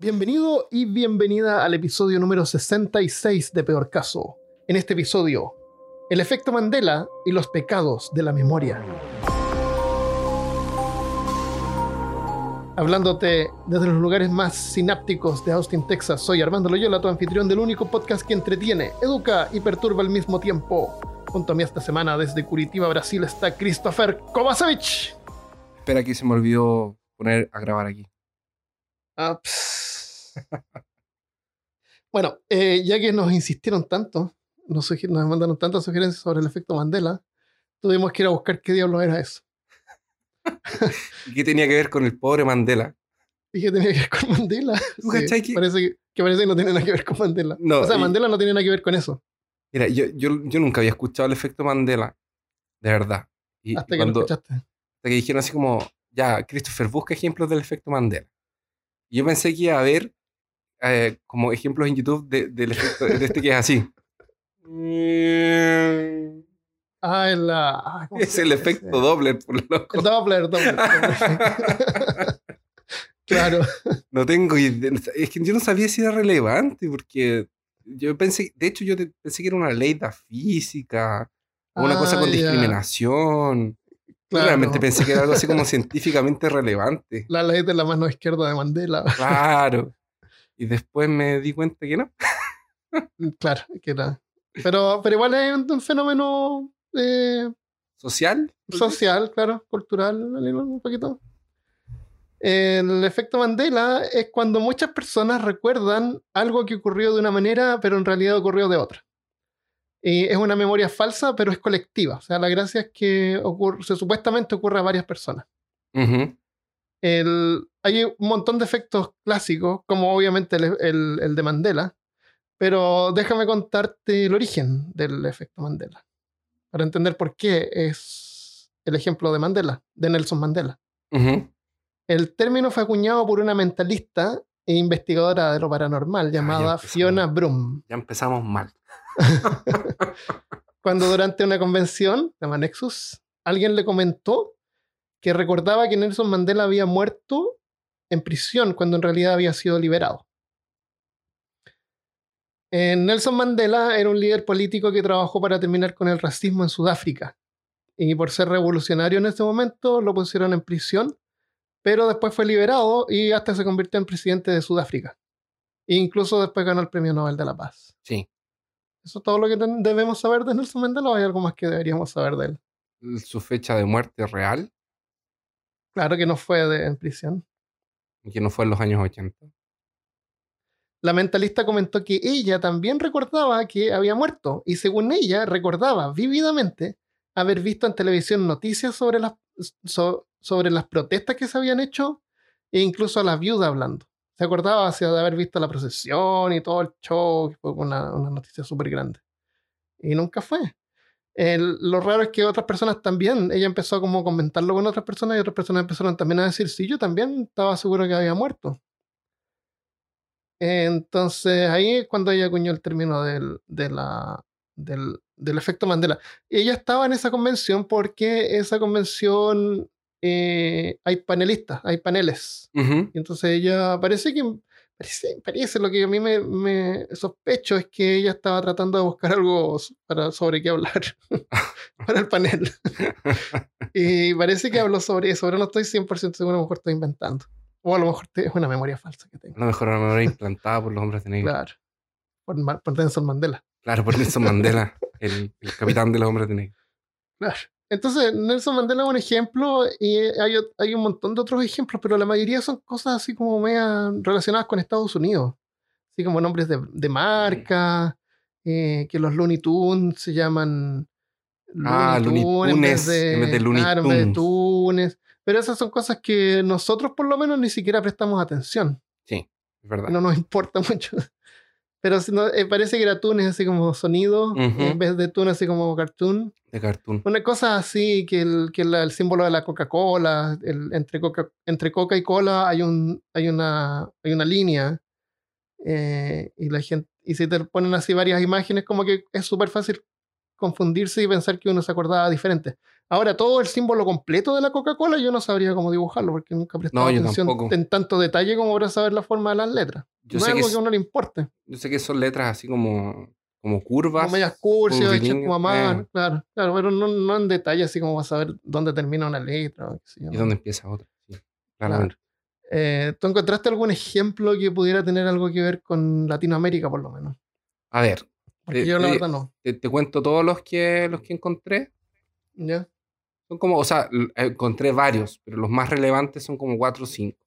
Bienvenido y bienvenida al episodio número 66 de Peor Caso. En este episodio, el efecto Mandela y los pecados de la memoria. Hablándote desde los lugares más sinápticos de Austin, Texas, soy Armando Loyola, tu anfitrión del único podcast que entretiene, educa y perturba al mismo tiempo. Junto a mí esta semana desde Curitiba, Brasil, está Christopher Kovacevic. Espera que se me olvidó poner a grabar aquí. Ah, ps. Bueno, eh, ya que nos insistieron tanto, nos, mandaron tantas sugerencias sobre el efecto Mandela, tuvimos que ir a buscar qué diablos era eso. ¿Y qué tenía que ver con el pobre Mandela? Y que tenía que ver con Mandela. ¿Tú Sí, cachai que- parece, que, que parece que no tiene nada que ver con Mandela. No, o sea, y- Mandela no tiene nada que ver con eso. Mira, yo, yo, yo nunca había escuchado el efecto Mandela, de verdad. Y, Hasta y que lo cuando, escuchaste. hasta que dijeron así como, ya, Christopher, busca ejemplos del efecto Mandela. Y yo pensé que iba a haber eh, como ejemplos en YouTube de- del efecto, de este que es así. Ah, ah, ¿cómo Es el efecto ese? Doppler, por loco. El Doppler, Doppler. claro. No tengo idea. Es que yo no sabía si era relevante, porque yo pensé, de hecho, yo pensé que era una ley de física, o una cosa Ah, con ya. discriminación. Claro. Realmente pensé que era algo así como científicamente relevante. La ley de la mano izquierda de Mandela. Claro. Y después me di cuenta que no. Claro, que era. Pero, pero igual es un, un fenómeno eh, ¿Social? social, claro, cultural, un poquito. El efecto Mandela es cuando muchas personas recuerdan algo que ocurrió de una manera, pero en realidad ocurrió de otra. Y es una memoria falsa, pero es colectiva. O sea, la gracia es que ocurre, se supuestamente ocurre a varias personas. Ujú. El- hay un montón de efectos clásicos, como obviamente el, el- el de Mandela, pero déjame contarte el origen del efecto Mandela, para entender por qué es el ejemplo de Mandela, de Nelson Mandela. El término fue acuñado por una mentalista e investigadora de lo paranormal llamada empezamos. Fiona Brum, Ya empezamos mal. cuando durante una convención, se llama Nexus, alguien le comentó que recordaba que Nelson Mandela había muerto en prisión cuando en realidad había sido liberado. Eh, Nelson Mandela era un líder político que trabajó para terminar con el racismo en Sudáfrica. Y por ser revolucionario en ese momento lo pusieron en prisión, pero después fue liberado y hasta se convirtió en presidente de Sudáfrica. E incluso después ganó el Premio Nobel de la Paz. Sí. ¿Eso es todo lo que debemos saber de Nelson Mandela o hay algo más que deberíamos saber de él? Su fecha de muerte real, Claro que no fue de- en prisión. que no fue en los años 80. La mentalista comentó que ella también recordaba que había muerto y según ella recordaba vívidamente haber visto en televisión noticias sobre las, so- sobre las protestas que se habían hecho e incluso a la viuda hablando. Se acordaba de haber visto la procesión y todo el show, que fue una, una noticia súper grande. Y nunca fue. El- lo raro es que otras personas también, ella empezó a como comentarlo con otras personas y otras personas empezaron también a decir, sí, yo también estaba seguro que había muerto. Entonces ahí es cuando ella acuñó el término del, de la, del, del efecto Mandela. Ella estaba en esa convención porque esa convención eh, hay panelistas, hay paneles. Ujú. Y entonces ella parece que, parece, parece lo que a mí me, me sospecho es que ella estaba tratando de buscar algo para, sobre qué hablar para el panel. y parece que habló sobre eso, pero no estoy 100% seguro, a lo mejor estoy inventando. O a lo mejor es una memoria falsa que tengo. A lo mejor una memoria implantada por los hombres de negro. Claro. Por, por Nelson Mandela. Claro, por Nelson Mandela, el, el capitán de los hombres de negro. Claro. Entonces, Nelson Mandela es un ejemplo y hay, un montón de otros ejemplos, pero la mayoría son cosas así como media relacionadas con Estados Unidos. Así como nombres de, de marca, eh, que los Looney Tunes se llaman Ah, Looney vez Tunes, en vez de Looney claro, en vez de Tunes. Tunes. Pero esas son cosas que nosotros por lo menos ni siquiera prestamos atención. Sí, es verdad. No nos importa mucho. Pero no, eh, parece que era Tunes así como sonido, Ujú. en vez de Tunes así como cartoon. De cartoon. Una cosa así que el, que la- el símbolo de la Coca-Cola, entre, Coca, entre Coca y Cola hay, un, hay, una, hay una línea. eh, y la gente y si te ponen así varias imágenes, como que es súper fácil confundirse y pensar que uno se acordaba diferente. Ahora, todo el símbolo completo de la Coca-Cola yo no sabría cómo dibujarlo porque nunca he prestado No, atención en tanto detalle como para saber la forma de las letras. Yo no sé es que algo que a uno le importe. Yo sé que son letras así como, como curvas. Como medias cursias, hechas como a mano, eh. claro, claro, pero no, no en detalle así como vas a saber dónde termina una letra. o qué sé yo. ¿Y dónde empieza otra? Sí, claramente. Eh, ¿Tú encontraste algún ejemplo que pudiera tener algo que ver con Latinoamérica, por lo menos? A ver, Porque yo la verdad no. te, te cuento todos los que, los que encontré. ¿Ya? Son como, o sea, encontré varios, pero los más relevantes son como cuatro o cinco.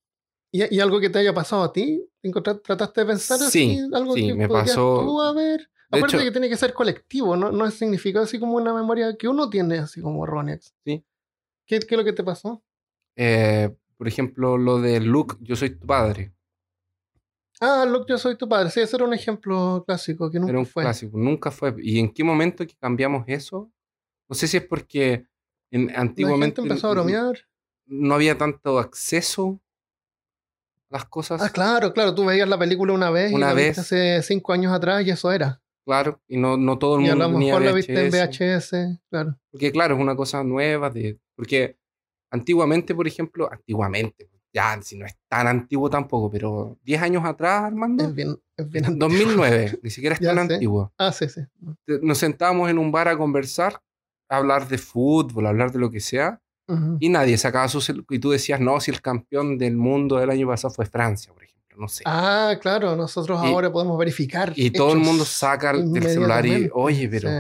¿Y, y algo que te haya pasado a ti? ¿Encontrar- ¿Trataste de pensar así? Sí, algo sí, que me pasó- tú haber? De Aparte hecho- que tiene que ser colectivo, no, no significa así como una memoria que uno tiene así como errónea. Sí. ¿Qué, ¿Qué es lo que te pasó? Eh, por ejemplo, lo de Luke, yo soy tu padre. Ah, Luke, yo soy tu padre. Sí, ese era un ejemplo clásico que nunca Era un fue. clásico, nunca fue. ¿Y en qué momento que cambiamos eso? No sé si es porque en, La antiguamente gente empezó a bromear. no había tanto acceso las cosas. Ah, claro, claro. Tú veías la película una vez Una y la viste vez. hace cinco años atrás y eso era. Claro, y no, no todo el Y a mundo lo mejor la viste en VHS. Claro. Porque claro, es una cosa nueva. De, porque antiguamente, por ejemplo, antiguamente, ya si no es tan antiguo tampoco, pero 10 años atrás, Armando, Es bien, es bien antiguo. 2009, ni siquiera es Ya tan sé. antiguo. Ah, sí, sí. Nos sentábamos en un bar a conversar, a hablar de fútbol, a hablar de lo que sea, Y nadie sacaba su Y tú decías, no, si el campeón del mundo del año pasado fue Francia, por ejemplo, no sé. Ah, claro, nosotros Y- ahora podemos verificar. y todo el mundo saca el celular y, oye, pero Sí.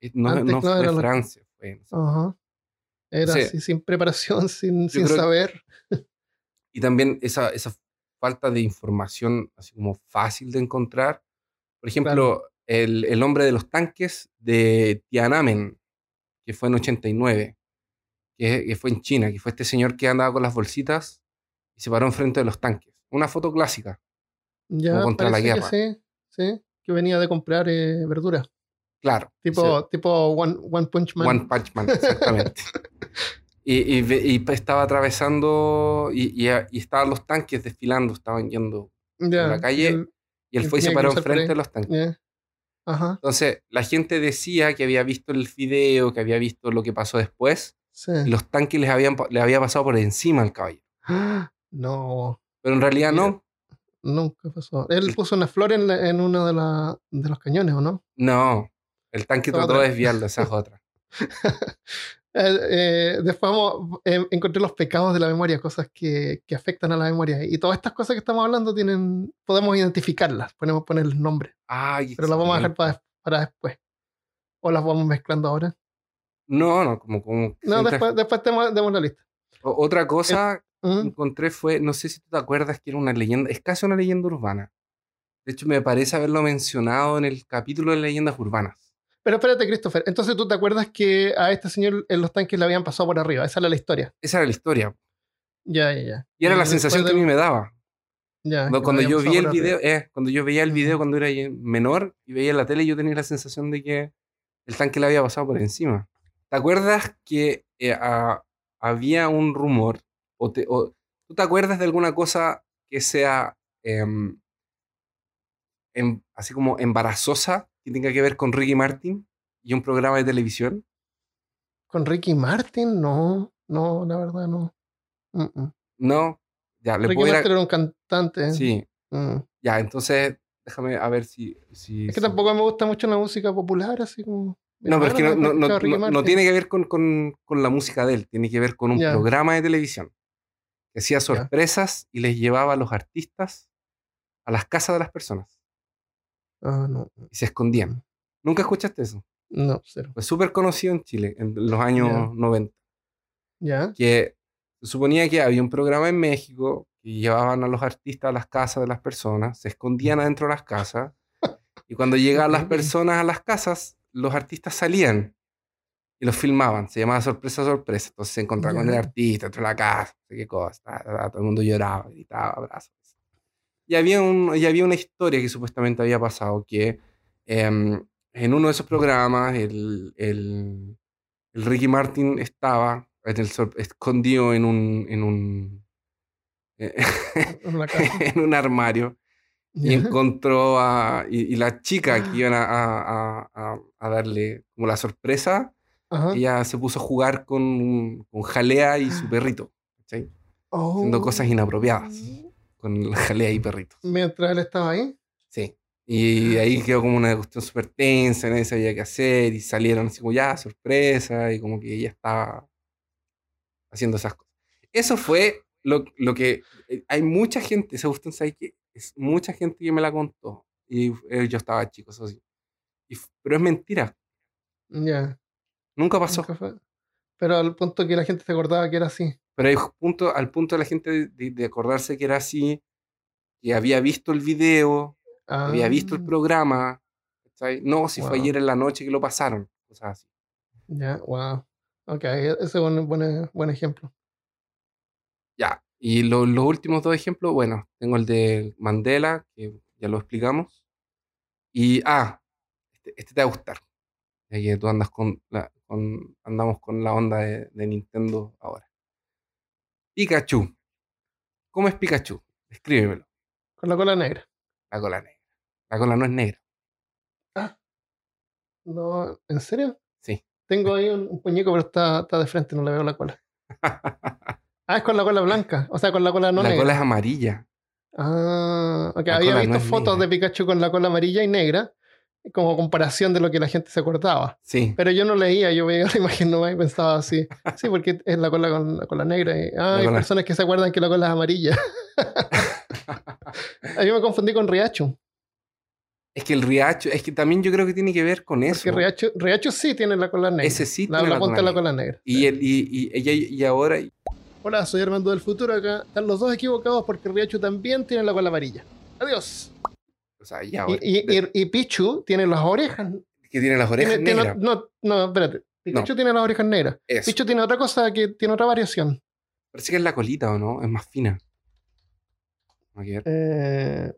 eh, no, Antes, no fue lo- Francia. Fue. Era Sí. así, sin preparación, sin, sin que- saber. Y también esa, esa falta de información así como fácil de encontrar. Por ejemplo, el, el hombre de los tanques de Tiananmen, que fue en 89, que, que fue en China, que fue este señor que andaba con las bolsitas y se paró enfrente de los tanques. Una foto clásica. Ya contra la parece que guerra. sí, sí, que venía de comprar eh, verdura. Claro. Tipo, tipo One, One Punch Man. One Punch Man, exactamente. y, y y estaba atravesando y, y, estaban los tanques desfilando, estaban yendo. Ya, la calle, el- Y él fue y se paró por enfrente de los tanques. ya. Ajá, Entonces, la gente decía que había visto el video, que había visto lo que pasó después, sí. y los tanques les habían, pa- le había pasado por encima al caballo. No, Pero en realidad Mira. no. nunca pasó. Él puso una flor en, la- en uno de, la- de los cañones, ¿o no? No. El tanque Otra. trató de desviarlo, esa es otra. Eh, eh, después vamos, eh, encontré los pecados de la memoria, cosas que, que afectan a la memoria. Y todas estas cosas que estamos hablando tienen, podemos identificarlas, podemos ponerles nombre, Ay, pero las vamos a dejar para después. O las vamos mezclando ahora. No, no, como... como No, después, después demos, demos la lista. O- Otra cosa que Ujú. encontré fue, no sé si tú te acuerdas que era una leyenda, es casi una leyenda urbana. De hecho, me parece haberlo mencionado en el capítulo de leyendas urbanas. Pero espérate, Christopher. Entonces tú te acuerdas que a este señor en los tanques le habían pasado por arriba. Esa era la historia. Esa era la historia. Ya, ya, ya. Y era la después sensación que a mí me daba. ya, Cuando, que cuando yo vi el video, eh, cuando yo veía el video cuando era menor y veía la tele, yo tenía la sensación de que el tanque le había pasado por encima. ¿Te acuerdas que eh, a- había un rumor? O te- o- ¿Tú te acuerdas de alguna cosa que sea em, em- así como embarazosa, que tenga que ver con Ricky Martin y un programa de televisión? Con Ricky Martin, no. No, la verdad, no. Mm, mm. No, ya, le Ricky puedo ir a- Martin era un cantante. Sí, Mm. ya, entonces déjame a ver si... si Es que tampoco me gusta mucho la música popular, así como. No, pero es que no, no, no, no- tiene que ver con, con- con la música de él, tiene que ver con un Ya. programa de televisión que hacía sorpresas y les llevaba a los artistas a las casas de las personas Ah, no. y se escondían. ¿Nunca escuchaste eso? No, cero. Fue súper conocido en Chile en los años Ya. 90, Ya. que se suponía que había un programa en México que llevaban a los artistas a las casas de las personas, se escondían adentro de las casas y cuando llegaban las personas a las casas, los artistas salían y los filmaban. Se llamaba sorpresa, sorpresa. Entonces se encontraban con el artista dentro de la casa, no sé qué cosa. ta, ta, ta, todo el mundo lloraba, gritaba, abrazos. Y había, un, y había una historia que supuestamente había pasado que em, en uno de esos programas el, el- el Ricky Martin estaba en el escondido en un, en un, casa. en un armario y encontró a. Y, y la chica que iban a, a- a- a darle como la sorpresa, Ajá. ella se puso a jugar con, con Jalea y su perrito, ¿cachai? Haciendo cosas inapropiadas con Jalea y perritos. Mientras él estaba ahí. Sí. Y ahí quedó como una cuestión súper tensa, nadie sabía qué hacer, y salieron así como ya, sorpresa, y como que ella estaba haciendo esas cosas. Eso fue lo, lo que. eh, Hay mucha gente, esa cuestión, ¿sabes qué? Es mucha gente que me la contó. Y eh, yo estaba chico, eso sí. Y pero es mentira, Ya. nunca pasó. nunca fue. Pero al punto que la gente se acordaba que era así. Pero hay punto, al punto de la gente de, de- acordarse que era así, que había visto el video, había visto el Ah, programa, ¿cachai? No, si fue Wow. ayer en la noche que lo pasaron, cosas así. Ya, wow. Ok, ese es un buen, buen ejemplo. Ya, y lo- los últimos dos ejemplos, bueno, tengo el de Mandela, que ya lo explicamos. Y, ah, este, este te va a gustar. Ya que tú andas con la, con, andamos con la onda de, de Nintendo ahora. Pikachu. ¿Cómo es Pikachu? Escríbemelo. Con la cola negra. La cola negra. La cola no es negra. No, ¿en serio? Sí. Tengo ahí un, un puñico, pero está, está de frente, no le veo la cola. Ah, es con la cola blanca. O sea, con la cola no la negra. cola es amarilla. Ah, ok. La Había visto no fotos negra. de Pikachu con la cola amarilla y negra, como comparación de lo que la gente se acordaba. Sí. Pero yo no leía, yo veía la imagen nomás y pensaba así. Sí, porque es la cola con la cola negra. Y, ah, hay cola- personas que se acuerdan que la cola es amarilla. Yo me confundí con Riachu. Es que el Riacho, es que también yo creo que tiene que ver con eso. Porque Riachu, Riachu sí tiene la cola negra. Ese sí la, tiene la la punta de la cola negra. Y, el, y, y, y, y ahora, Hola, soy Armando del futuro acá. Están los dos equivocados porque Riachu también tiene la cola amarilla. Adiós. o sea, y Y, Pichu tiene las orejas. que tiene las orejas Tiene- tiene- negras. no, no, espérate. Pikachu tiene las orejas negras. Eso. Pichu tiene otra cosa que tiene otra variación. Parece que es la colita, ¿o no? Es más fina. A ver. Eh,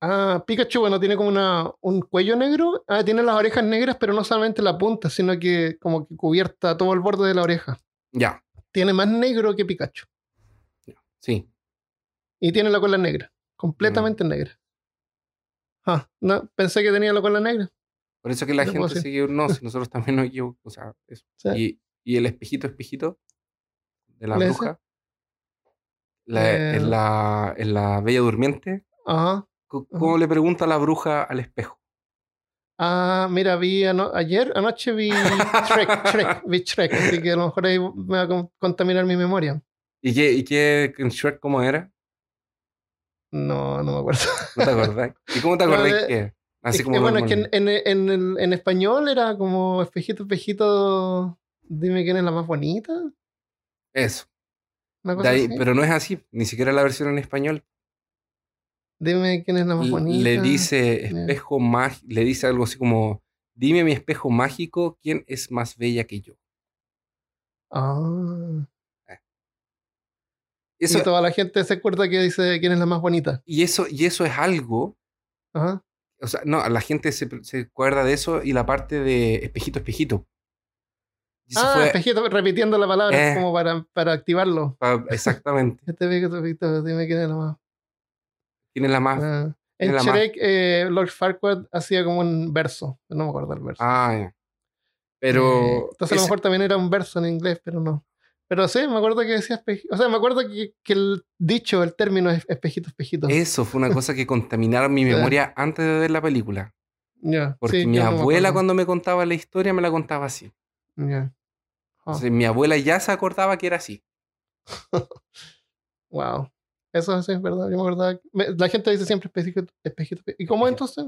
Ah, Pikachu, bueno, tiene como una, un cuello negro. Ah, tiene las orejas negras, pero no solamente la punta, sino que como que cubierta todo el borde de la oreja. Ya, Tiene más negro que Pikachu. sí. Y tiene la cola negra. Completamente Mm. negra. Ah, no, pensé que tenía la cola negra. Por eso que la ¿Qué puedo gente decir? sigue. No, si nosotros también nos equivocamos. O sea, eso. Sí. Y, y el espejito, espejito de la bruja. La, Eh. en, la, en la Bella Durmiente. Ajá. ¿Cómo le pregunta la bruja al espejo? Ah, mira, vi ano- ayer, anoche vi Shrek, Shrek, vi Shrek, así que a lo mejor ahí me va a con- contaminar mi memoria. ¿Y qué, y qué en Shrek cómo era? No, no me acuerdo. ¿No te acordás? ¿Y cómo te acordás que? Así Es como bueno, es que en, en, en, el- en español era como espejito, espejito, dime quién es la más bonita. Eso. Una De cosa ahí- así. pero no es así, ni siquiera la versión en español. Dime quién es la más bonita. Le dice espejo mágico, le dice algo así como, dime mi espejo mágico, ¿quién es más bella que yo? Ah. Eso, y toda la gente se acuerda que dice quién es la más bonita. y eso, y eso es algo, Ajá. o sea, no, la gente se, se acuerda de eso y la parte de espejito, espejito. Eso Ah, fue espejito, repitiendo la palabra Eh. como para, para activarlo. exactamente. Este espejito, espejito, dime quién es la más. ¿Quién es la más? Ah. ¿Quién En la más? Shrek, eh, Lord Farquaad hacía como un verso. No me acuerdo el verso. Ah, ya. Eh, Pero entonces a lo ese- mejor también era un verso en inglés, pero no. Pero sí, me acuerdo que decía espejito. O sea, me acuerdo que, que el dicho, el término es espejito, espejito. eso fue una cosa que contaminaron mi memoria antes de ver la película. Ya, Porque sí, mi me abuela cuando me contaba la historia me la contaba así. Ya. Ah, Entonces, mi abuela ya se acordaba que era así. wow. Eso es verdad. Yo me acordaba. que- me- La gente dice siempre espejito, espejito. espe- ¿Y cómo es entonces?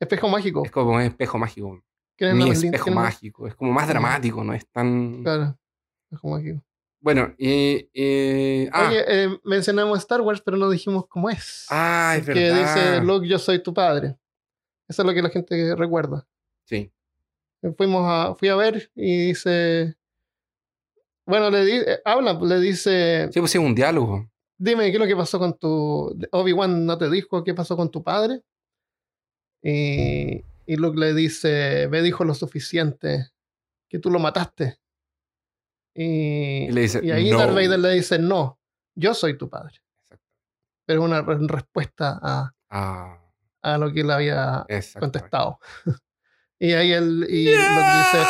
Espejo mágico. Es como un espejo mágico. ¿Quién es Mi espejo ¿Quién es mágico. Es como más dramático, no es tan. Claro. Espejo mágico. Bueno, y. y- ah, Oye, eh, mencionamos Star Wars, pero no dijimos cómo es. ah, es que verdad. dice Luke, yo soy tu padre. Eso es lo que la gente recuerda. Sí. Fuimos a, fui a ver y dice. Bueno, le di- eh, habla, le dice. Sí, pues sí, un diálogo. Dime qué es lo que pasó con tu. Obi-Wan no te dijo qué pasó con tu padre. Y, y Luke le dice: Me dijo lo suficiente que tú lo mataste. Y, Y le dice, y ahí "No". Darth Vader le dice: No, yo soy tu padre. Exacto. pero una re- respuesta a, Ah, a lo que él había exacto. contestado. y ahí él y lo que dice,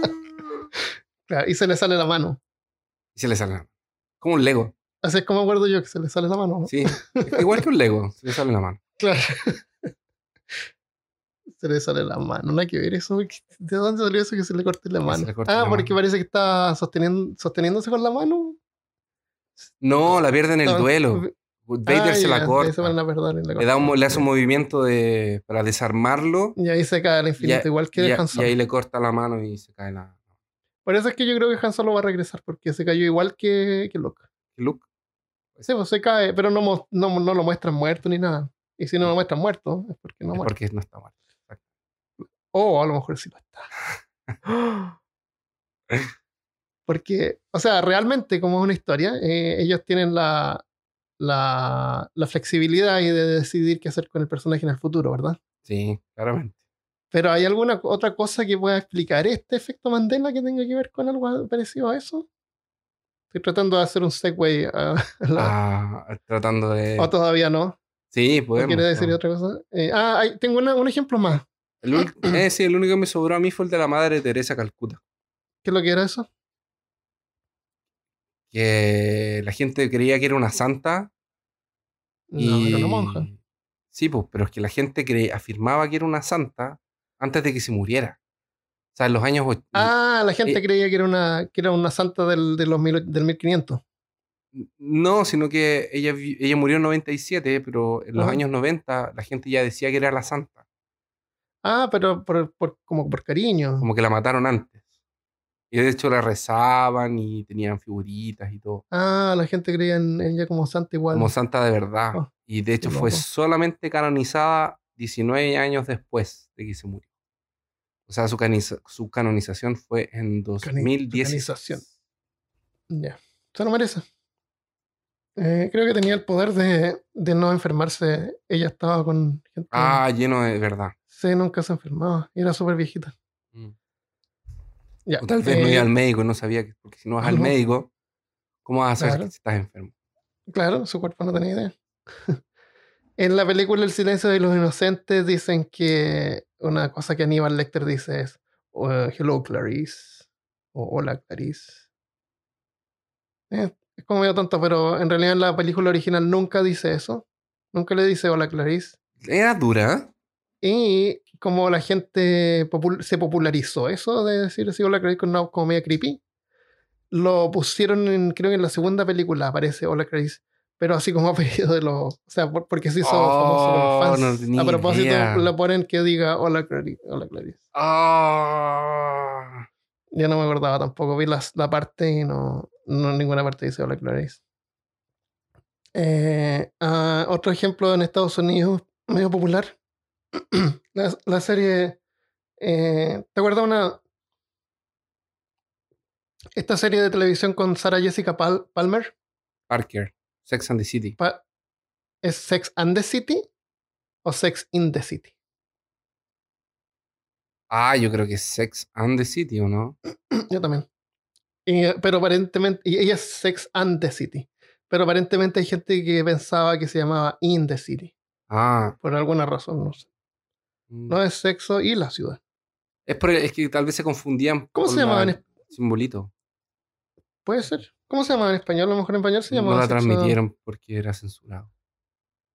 claro, y se le sale la mano. Y se le sale. Como un Lego. Así es como acuerdo yo que se le sale la mano. ¿no? Sí. Igual que un Lego. Se le sale la mano. Claro. se le sale la mano, no hay que ver eso. ¿De dónde salió eso que se le corte la mano? ah, la porque mano. parece que está sosteniendo, sosteniéndose con la mano. No, la pierde en el No, duelo. Vader ah, se la corta. se Le, da un, le hace un movimiento de, para desarmarlo. Y ahí se cae al Y, infinito, a- igual que y a- y ahí le corta la mano y se cae la. Por eso es que yo creo que Han Solo va a regresar, porque se cayó igual que, que Luke. Luke. Sí, pues se cae, pero no, no, no lo muestran muerto ni nada. Y si no lo muestran muerto, es porque no es muere. porque no está muerto. O a lo mejor sí lo está. Porque, o sea, realmente, como es una historia, eh, ellos tienen la, la, la flexibilidad y de decidir qué hacer con el personaje en el futuro, ¿verdad? Sí, claramente. Pero ¿hay alguna otra cosa que pueda explicar este efecto Mandela que tenga que ver con algo parecido a eso? Estoy tratando de hacer un segue a, a la- Ah, tratando de. ¿O todavía no? Sí, ¿O podemos. quiere decir otra cosa? Eh, ah, hay- tengo una- un ejemplo más. El, eh, sí, el único que me sobró a mí fue el de la madre Teresa Calcuta. ¿Qué es lo que era eso? Que la gente creía que era una santa. No, y... era una monja. Sí, pues, pero es que la gente cre- afirmaba que era una santa antes de que se muriera. O sea, en los años. Ah, la gente eh, creía que era una, que era una santa del, de los mil- del 1500. No, sino que ella, ella murió en 97, pero en los años 90 la gente ya decía que era la santa. Ah, pero por, por- como por cariño. Como que la mataron antes. Y de hecho la rezaban y tenían figuritas y todo. Ah, la gente creía en ella como santa igual. Como santa de verdad. Oh, y de hecho fue solamente canonizada 19 años después de que se murió. O sea, su, caniza- su canonización fue en 2010. canonización. Ya. Se lo merece. Eh, creo que tenía el poder de, de no enfermarse. Ella estaba con gente. Ah, lleno de verdad. Sí, nunca se enfermaba. Era súper viejita. Mm. Ya. O tal vez no eh, iba al médico, no sabía que, porque si no vas al médico, ¿cómo vas a saber Claro. que estás enfermo? Claro, su cuerpo no tenía idea. en la película El silencio de los inocentes dicen que una cosa que Aníbal Lecter dice es uh, Hello Clarice o Hola Clarice. Eh, es como medio tonto, pero en realidad en la película original nunca dice eso. Nunca le dice Hola Clarice. Era dura. Y como la gente popul- se popularizó eso de decir así Hola Clarice con una como media creepy, lo pusieron en, creo que en la segunda película aparece Hola Clarice, pero así como apellido de los, o sea, por- porque se hizo famoso Oh, los no fans. A propósito, idea. le ponen que diga Hola Clarice. Hola Clarice. Ah. Ya no me acordaba tampoco, vi las, la parte y no, no ninguna parte dice Hola Clarice. Eh, ah, otro ejemplo en Estados Unidos, medio popular, la, la serie, eh, ¿te acuerdas una, esta serie de televisión con Sarah Jessica Pal- Palmer? Parker, Sex and the City. Pa- ¿Es Sex and the City o Sex in the City? Ah, yo creo que es Sex and the City, ¿o no? Yo también. Y, eh, pero aparentemente, y ella es Sex and the City. Pero aparentemente hay gente que pensaba que se llamaba In the City. Ah. Por alguna razón, no sé. mm. No es sexo y la ciudad. Es, por es que tal vez se confundían. ¿Cómo se llamaba la- en es- Simbolito. Puede ser. ¿Cómo se llama en español? A lo mejor en español se No llamaba la sexo- transmitieron porque era censurado.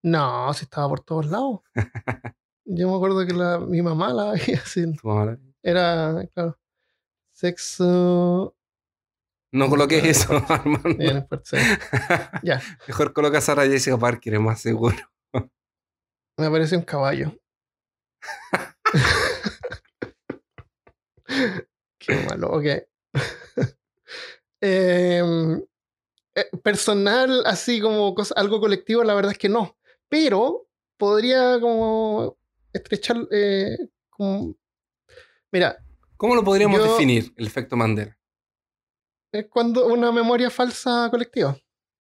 No, si estaba por todos lados. Yo me acuerdo que la, mi mamá la veía así. Tu mamá la- Era, claro. Sexo. No coloques no eso, Armando. No sí. Ya, Mejor coloca a Sarah Jessica Parker, es más seguro. me aparece un caballo. Qué malo, ok. Em, eh, personal, así como cosa- algo colectivo, la verdad es que no. Pero podría como estrechar. eh, como- Mira, ¿Cómo lo podríamos Yo- definir, el efecto Mandela? es cuando una memoria falsa colectiva.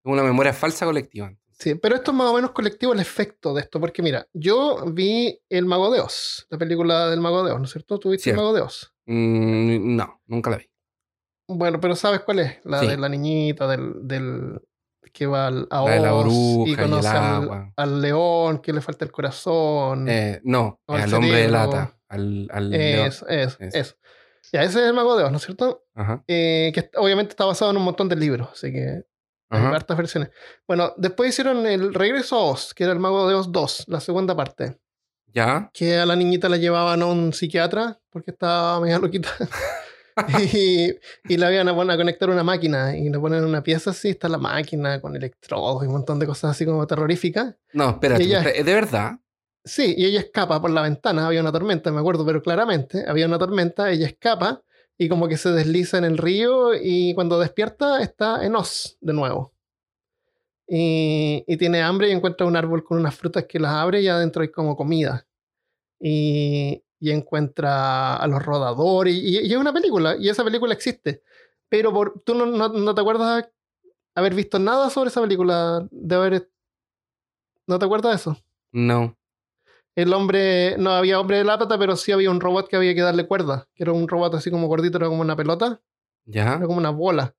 Una memoria falsa colectiva. Sí, pero esto es más o menos colectivo el efecto de esto, porque mira, yo vi El Mago de Oz, la película del Mago de Oz, ¿no es cierto? ¿Tú viste Cierto. El Mago de Oz? Mm, no, nunca la vi. Bueno, pero ¿sabes cuál es? La Sí. de la niñita, del, del, que va al, a La de la Oz bruja y y el conoce al, agua. al león que le falta el corazón. Eh, no, al hombre de cerebro. lata. Al, al león. eso, eso, Eso. eso. Ya, ese es el Mago de Oz, ¿no es cierto? Ajá. Eh, que obviamente está basado en un montón de libros, así que hay Ajá. hartas versiones. Bueno, después hicieron el Regreso a Oz, que era el Mago de Oz 2, la segunda parte. Ya. Que a la niñita la llevaban a un psiquiatra porque estaba media loquita. y, y la iban a poner a conectar una máquina y le ponen en una pieza así, está la máquina con electrodos y un montón de cosas así como terroríficas. No, espérate. Ella- espera, ¿Es de verdad? Sí, y ella escapa por la ventana, había una tormenta, me acuerdo, pero claramente había una tormenta, ella escapa y como que se desliza en el río y cuando despierta está en Oz de nuevo. Y, y tiene hambre y encuentra un árbol con unas frutas que las abre y adentro hay como comida. Y, y encuentra a los rodadores y, y es una película y esa película existe. Pero por, tú no, no- no te acuerdas haber visto nada sobre esa película, de haber... ¿No te acuerdas de eso? No. El hombre, no había hombre de lápata, pero sí había un robot que había que darle cuerda, que era un robot así como gordito, era como una pelota, ¿Ya? era como una bola.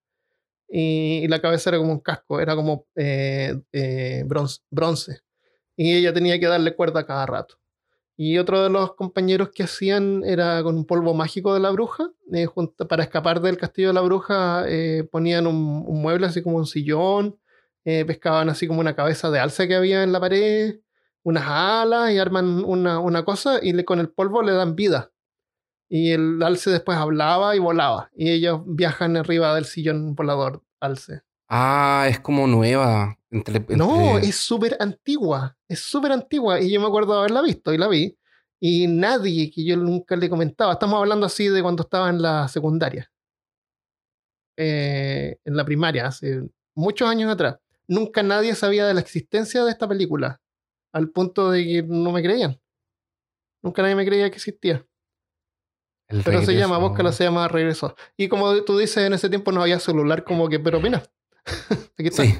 Y, y la cabeza era como un casco, era como eh, eh, bronce, bronce. Y ella tenía que darle cuerda cada rato. Y otro de los compañeros que hacían era con un polvo mágico de la bruja. eh, junto- para escapar del castillo de la bruja eh, ponían un, mueble así como un sillón, eh, pescaban así como una cabeza de alce que había en la pared, unas alas y arman una, una cosa y le, con el polvo le dan vida. Y el alce después hablaba y volaba. Y ellos viajan arriba del sillón volador alce. Ah, es como nueva. Entre, No, es súper antigua. Es súper antigua. Y yo me acuerdo de haberla visto y la vi. Y nadie que yo nunca le comentaba. Estamos hablando así de cuando estaba en la secundaria. Eh, en la primaria, hace muchos años atrás. Nunca nadie sabía de la existencia de esta película. Al punto de que no me creían. Nunca nadie me creía que existía. el Pero se llama, regreso. búscala, se llama Regreso. Y como tú dices, en ese tiempo no había celular, como que, pero mira. Aquí está. Sí.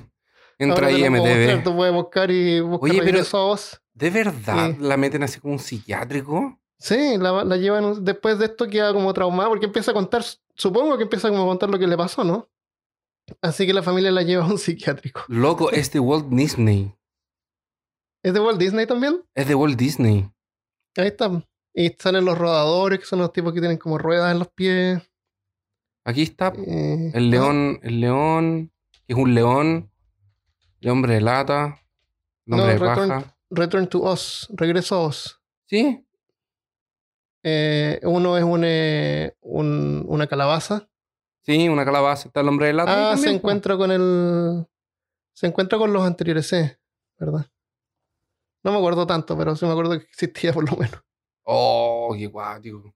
Entra ahí MTV. Tú puedes buscar y buscar Oye, pero-. ¿De verdad Sí. la meten así como un psiquiátrico? Sí, la, la llevan un- después de esto queda como traumada porque empieza a contar, supongo que empieza como a contar lo que le pasó, ¿no? Así que la familia la lleva a un psiquiátrico. Loco, es de Walt Disney. ¿Es de Walt Disney también? Es de Walt Disney. Ahí está. Y salen los rodadores, que son los tipos que tienen como ruedas en los pies. Aquí está Eh, el león, el león, es un león, el hombre de lata, el No, hombre de Return- paja. Return to Oz, Regreso a Oz. Sí, Eh, uno es un, eh, un- una calabaza. sí, una calabaza, está el hombre de lata. Ah, también, se encuentra con el. Se encuentra con los anteriores, sí, ¿verdad? No me acuerdo tanto, pero sí me acuerdo que existía por lo menos. Oh, qué guático.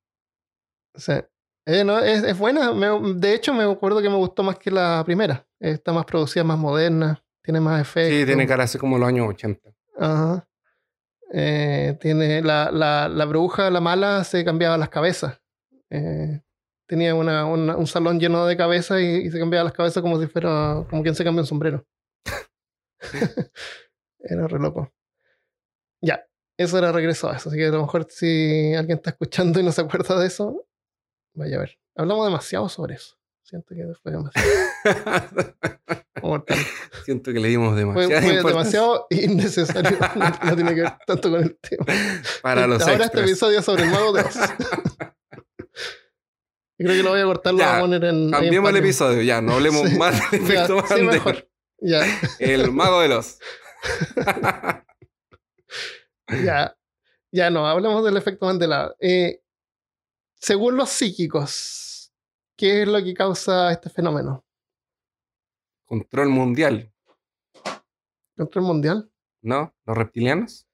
O sea, eh, no, es, es buena. me- de hecho, me acuerdo que me gustó más que la primera. Está más producida, más moderna, tiene más efectos. Sí, tiene cara así como los años 80. Ajá. Eh, tiene la, la, la bruja, la mala, se cambiaba las cabezas. Eh, tenía una, una- un salón lleno de cabezas y, y se cambiaba las cabezas como si fuera como quien se cambia un sombrero. era re loco. Ya, eso era regreso a eso. Así que a lo mejor si alguien está escuchando y no se acuerda de eso, vaya a ver. Hablamos demasiado sobre eso. Siento que fue demasiado. Siento que le dimos Fue, demasiada fue demasiado innecesario. No, no tiene que ver tanto con el tema. para los Ahora este episodio es sobre el mago de Oz. Creo que lo voy a cortar, lo Ya, voy a poner en. Cambiemos el episodio, ya, no hablemos Sí, más del Ya, efecto sí, Mandela. mejor. Ya, El mago de los. ya. Ya no, hablemos del efecto Mandela. Eh, según los psíquicos, ¿qué es lo que causa este fenómeno? Control mundial, ¿Control mundial? ¿no? Los reptilianos.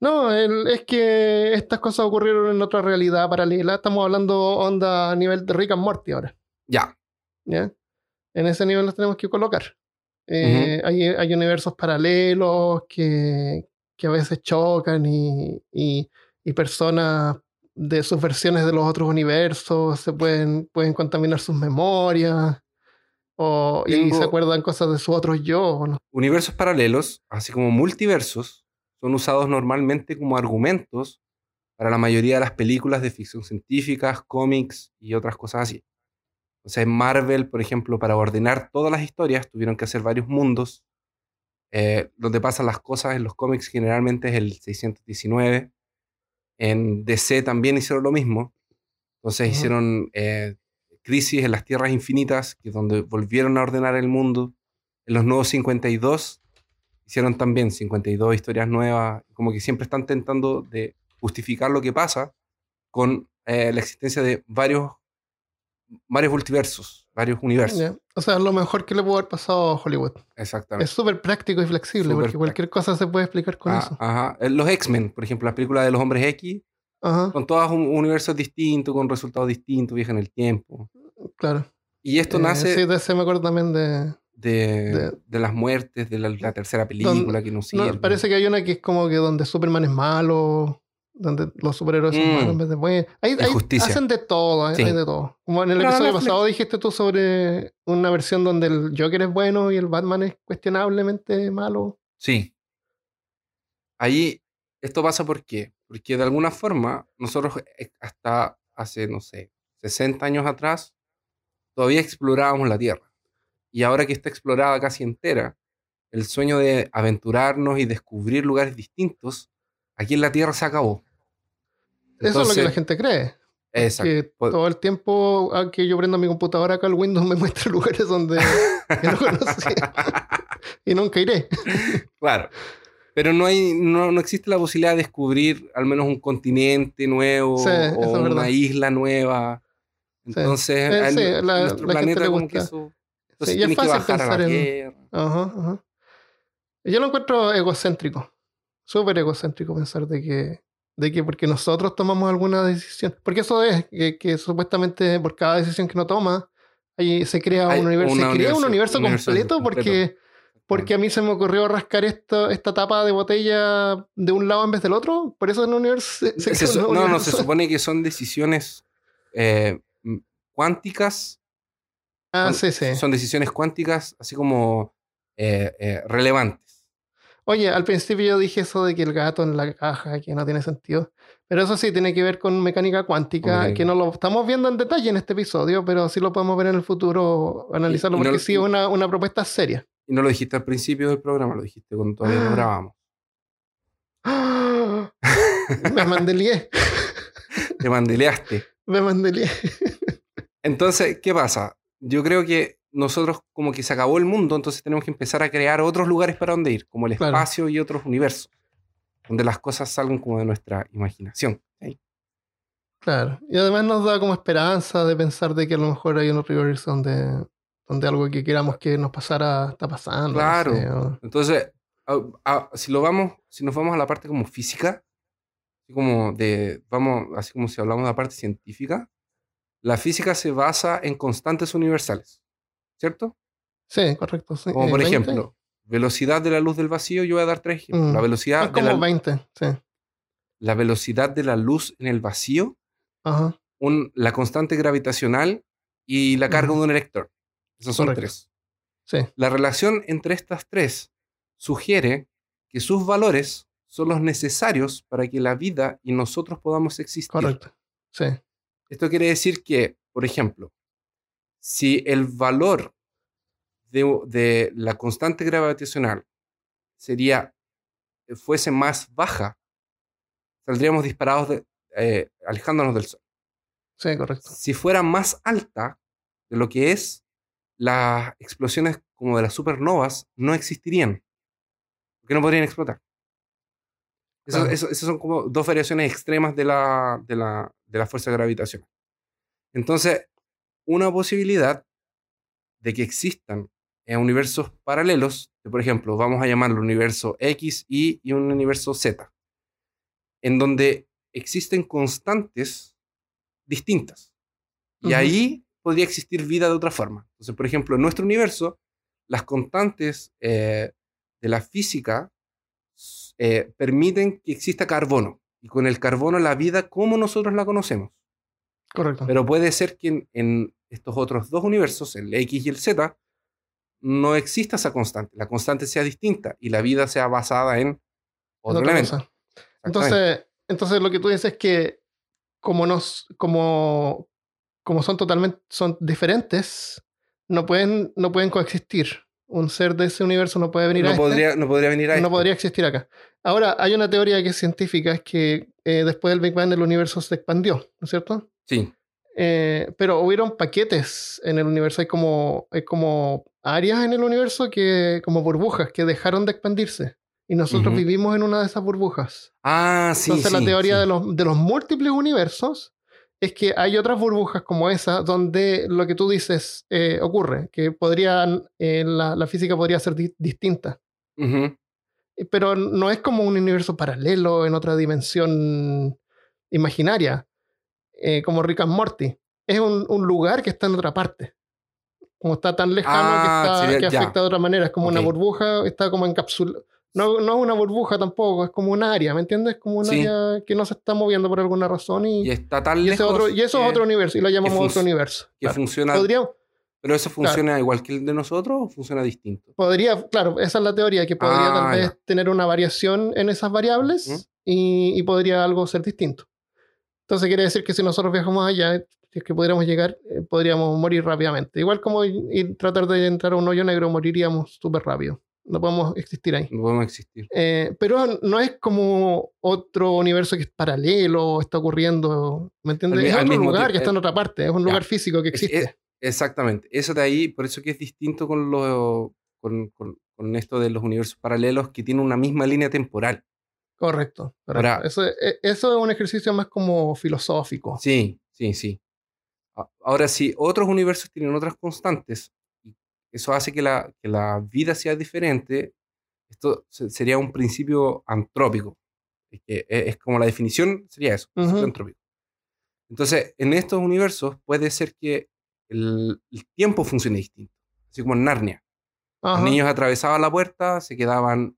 No, el- es que estas cosas ocurrieron en otra realidad paralela. Estamos hablando onda a nivel de Rick and Morty ahora. Ya. ¿ya? En ese nivel los tenemos que colocar. Eh, hay, hay universos paralelos que, que a veces chocan y, y, y personas de sus versiones de los otros universos se pueden, pueden contaminar sus memorias o, y se acuerdan cosas de sus otros yo. ¿no? Universos paralelos, así como multiversos, son usados normalmente como argumentos para la mayoría de las películas de ficción científica, cómics y otras cosas así. O sea, en Marvel, por ejemplo, para ordenar todas las historias, tuvieron que hacer varios mundos. Eh, donde pasan las cosas en los cómics generalmente es el 619. En DC también hicieron lo mismo. Entonces Ujú. hicieron eh, Crisis en las Tierras Infinitas, que es donde volvieron a ordenar el mundo. En los nuevos 52 hicieron también 52 historias nuevas. Como que siempre están tentando de justificar lo que pasa con eh, la existencia de varios, varios multiversos, varios universos. O sea, lo mejor que le pudo haber pasado a Hollywood. Exactamente. Es súper práctico y flexible, porque cualquier cosa se puede explicar con Ah, eso. ajá. Eh, Los X-Men, por ejemplo, las películas de los hombres X, Ajá, son todas un universos distintos, con resultados distintos, viajan en el tiempo. claro. Y esto Eh, nace Sí, de ese me acuerdo también de... de, de- de las muertes, de la, la tercera película que no no, sirve. parece que hay una que es como que donde Superman es malo, donde los superhéroes son Mm. malos en vez de buenos. Hay, hay- Injusticia. hacen de todo, hay, Sí. hay de todo. Como en el Pero episodio pasado dijiste tú sobre una versión donde el Joker es bueno y el Batman es cuestionablemente malo. Sí. Ahí, esto pasa ¿por qué? Porque de alguna forma, nosotros eh, hasta hace, no sé, 60 años atrás, todavía explorábamos la Tierra. Y ahora que está explorada casi entera, el sueño de aventurarnos y descubrir lugares distintos, aquí en la Tierra se acabó. Eso es lo que la gente cree. Exacto. Que Po- todo el tiempo ah, que yo prendo mi computadora acá, el Windows me muestra lugares donde no conocía y nunca iré. Claro. Pero no, hay, no, no existe la posibilidad de descubrir al menos un continente nuevo Sí, o una verdad. isla nueva. Entonces, Eh, sí, nu- la- nuestro la gente planeta le como que eso... Entonces Sí, y es fácil pensar en-. Ajá, ajá. Yo lo encuentro egocéntrico, súper egocéntrico pensar de que, de que porque nosotros tomamos alguna decisión, porque eso es, que, que supuestamente por cada decisión que uno toma, ahí se crea Hay un universo, se crea un universo- completo, porque, porque a mí se me ocurrió rascar esto, esta tapa de botella de un lado en vez del otro, por eso en un universo se, crea un no, no, se supone que son decisiones eh, cuánticas. Ah, son, sí, sí. son decisiones cuánticas así como eh, eh, relevantes. Oye, al principio yo dije eso de que el gato en la caja, que no tiene sentido. Pero eso sí tiene que ver con mecánica cuántica, que no lo estamos viendo en detalle en este episodio, pero sí lo podemos ver en el futuro, analizarlo, y porque sí es una, una propuesta seria. Y no lo dijiste al principio del programa, lo dijiste cuando todavía no Ah. grabamos. Me mandelié, Te mandeleaste. me mandelié. Entonces, ¿qué pasa? Yo creo que nosotros como que se acabó el mundo, entonces tenemos que empezar a crear otros lugares para donde ir, como el Claro. espacio y otros universos, donde las cosas salgan como de nuestra imaginación. ¿sí? Claro. Y además nos da como esperanza de pensar de que a lo mejor hay un universo donde, donde algo que queramos que nos pasara está pasando. no Claro. sé, o- Entonces, a- a- si lo vamos, si nos vamos a la parte como física, así como de, vamos, así como si hablamos de la parte científica, la física se basa en constantes universales, ¿cierto? Sí, correcto. sí. Como Eh, por 20. ejemplo, velocidad de la luz del vacío, yo voy a dar tres ejemplos. Mm. La velocidad de como la, 20, sí. la velocidad de la luz en el vacío, Ajá. un- la constante gravitacional y la carga de un electrón. Esos son Correcto. tres. Sí, La relación entre estas tres sugiere que sus valores son los necesarios para que la vida y nosotros podamos existir. correcto. Sí, Esto quiere decir que, por ejemplo, si el valor de, de la constante gravitacional sería, fuese más baja, saldríamos disparados, de- eh, alejándonos del Sol. sí, correcto. Si fuera más alta de lo que es, las explosiones como de las supernovas no existirían. Porque no podrían explotar. Claro. eso- esas son como dos variaciones extremas de la, de la, de la fuerza gravitacional. Entonces, una posibilidad de que existan eh, universos paralelos, que, por ejemplo, vamos a llamarlo universo X, Y y un universo Z, en donde existen constantes distintas. Y Ujú. ahí podría existir vida de otra forma. Entonces, por ejemplo, en nuestro universo, las constantes eh, de la física eh, permiten que exista carbono. Y con el carbono la vida como nosotros la conocemos. Correcto. Pero puede ser que en, en estos otros dos universos, el X y el Z, no exista esa constante. La constante sea distinta y la vida sea basada en otro elemento. Entonces, entonces lo que tú dices es que como nos, como, como son totalmente son diferentes, no pueden, no pueden coexistir. Un ser de ese universo no puede venir no a este, podría, no podría venir a no este. podría existir acá. Ahora, hay una teoría que es científica, es que eh, después del Big Bang el universo se expandió, ¿no es cierto? Sí. Eh, pero hubieron paquetes en el universo, hay como, hay como áreas en el universo que, como burbujas, que dejaron de expandirse. Y nosotros Ujú. vivimos en una de esas burbujas. Ah, sí. Entonces la sí, teoría sí. de, los, de los múltiples universos es que hay otras burbujas como esa donde lo que tú dices eh, ocurre, que podrían, eh, la, la física podría ser di- distinta. Ujú. Eh, Pero no es como un universo paralelo en otra dimensión imaginaria, eh, como Rick and Morty. Es un, un lugar que está en otra parte. Como está tan lejano Ah, que, está, sería- que afecta de otra manera. Es como una burbuja, está como encapsulada. No, no es una burbuja tampoco, es como un área, ¿me entiendes? Como un Sí. área que no se está moviendo por alguna razón y, Y está tan y lejos otro, y eso es otro universo y lo llamamos otro universo. que Claro. funciona. Podría, Pero eso funciona igual que el de nosotros o funciona distinto. podría, claro, esa es la teoría, que podría Ah, tal vez ya. tener una variación en esas variables y podría algo ser distinto. Entonces quiere decir que si nosotros viajamos allá, si es que pudiéramos llegar, eh, podríamos morir rápidamente. Igual como y tratar de entrar a un hoyo negro, moriríamos súper rápido. No podemos existir ahí. No podemos existir. Eh, pero no es como otro universo que es paralelo, está ocurriendo, ¿me entiendes? Al es al otro lugar que está en eh, otra parte, es un ya. lugar físico que existe. es- exactamente. Eso de ahí, por eso que es distinto con, lo, con, con- con esto de los universos paralelos que tienen una misma línea temporal. Correcto. correcto. Eso, es- eso es un ejercicio más como filosófico. Sí, sí, sí. Ahora, si otros universos tienen otras constantes, y eso hace que la, que la vida sea diferente, esto se- sería un principio antrópico. Es, que e- es como la definición sería eso, principio Ujú. antrópico. Entonces, en estos universos puede ser que el, el tiempo funcione distinto, así como en Narnia. Ajá. Los niños atravesaban la puerta, se quedaban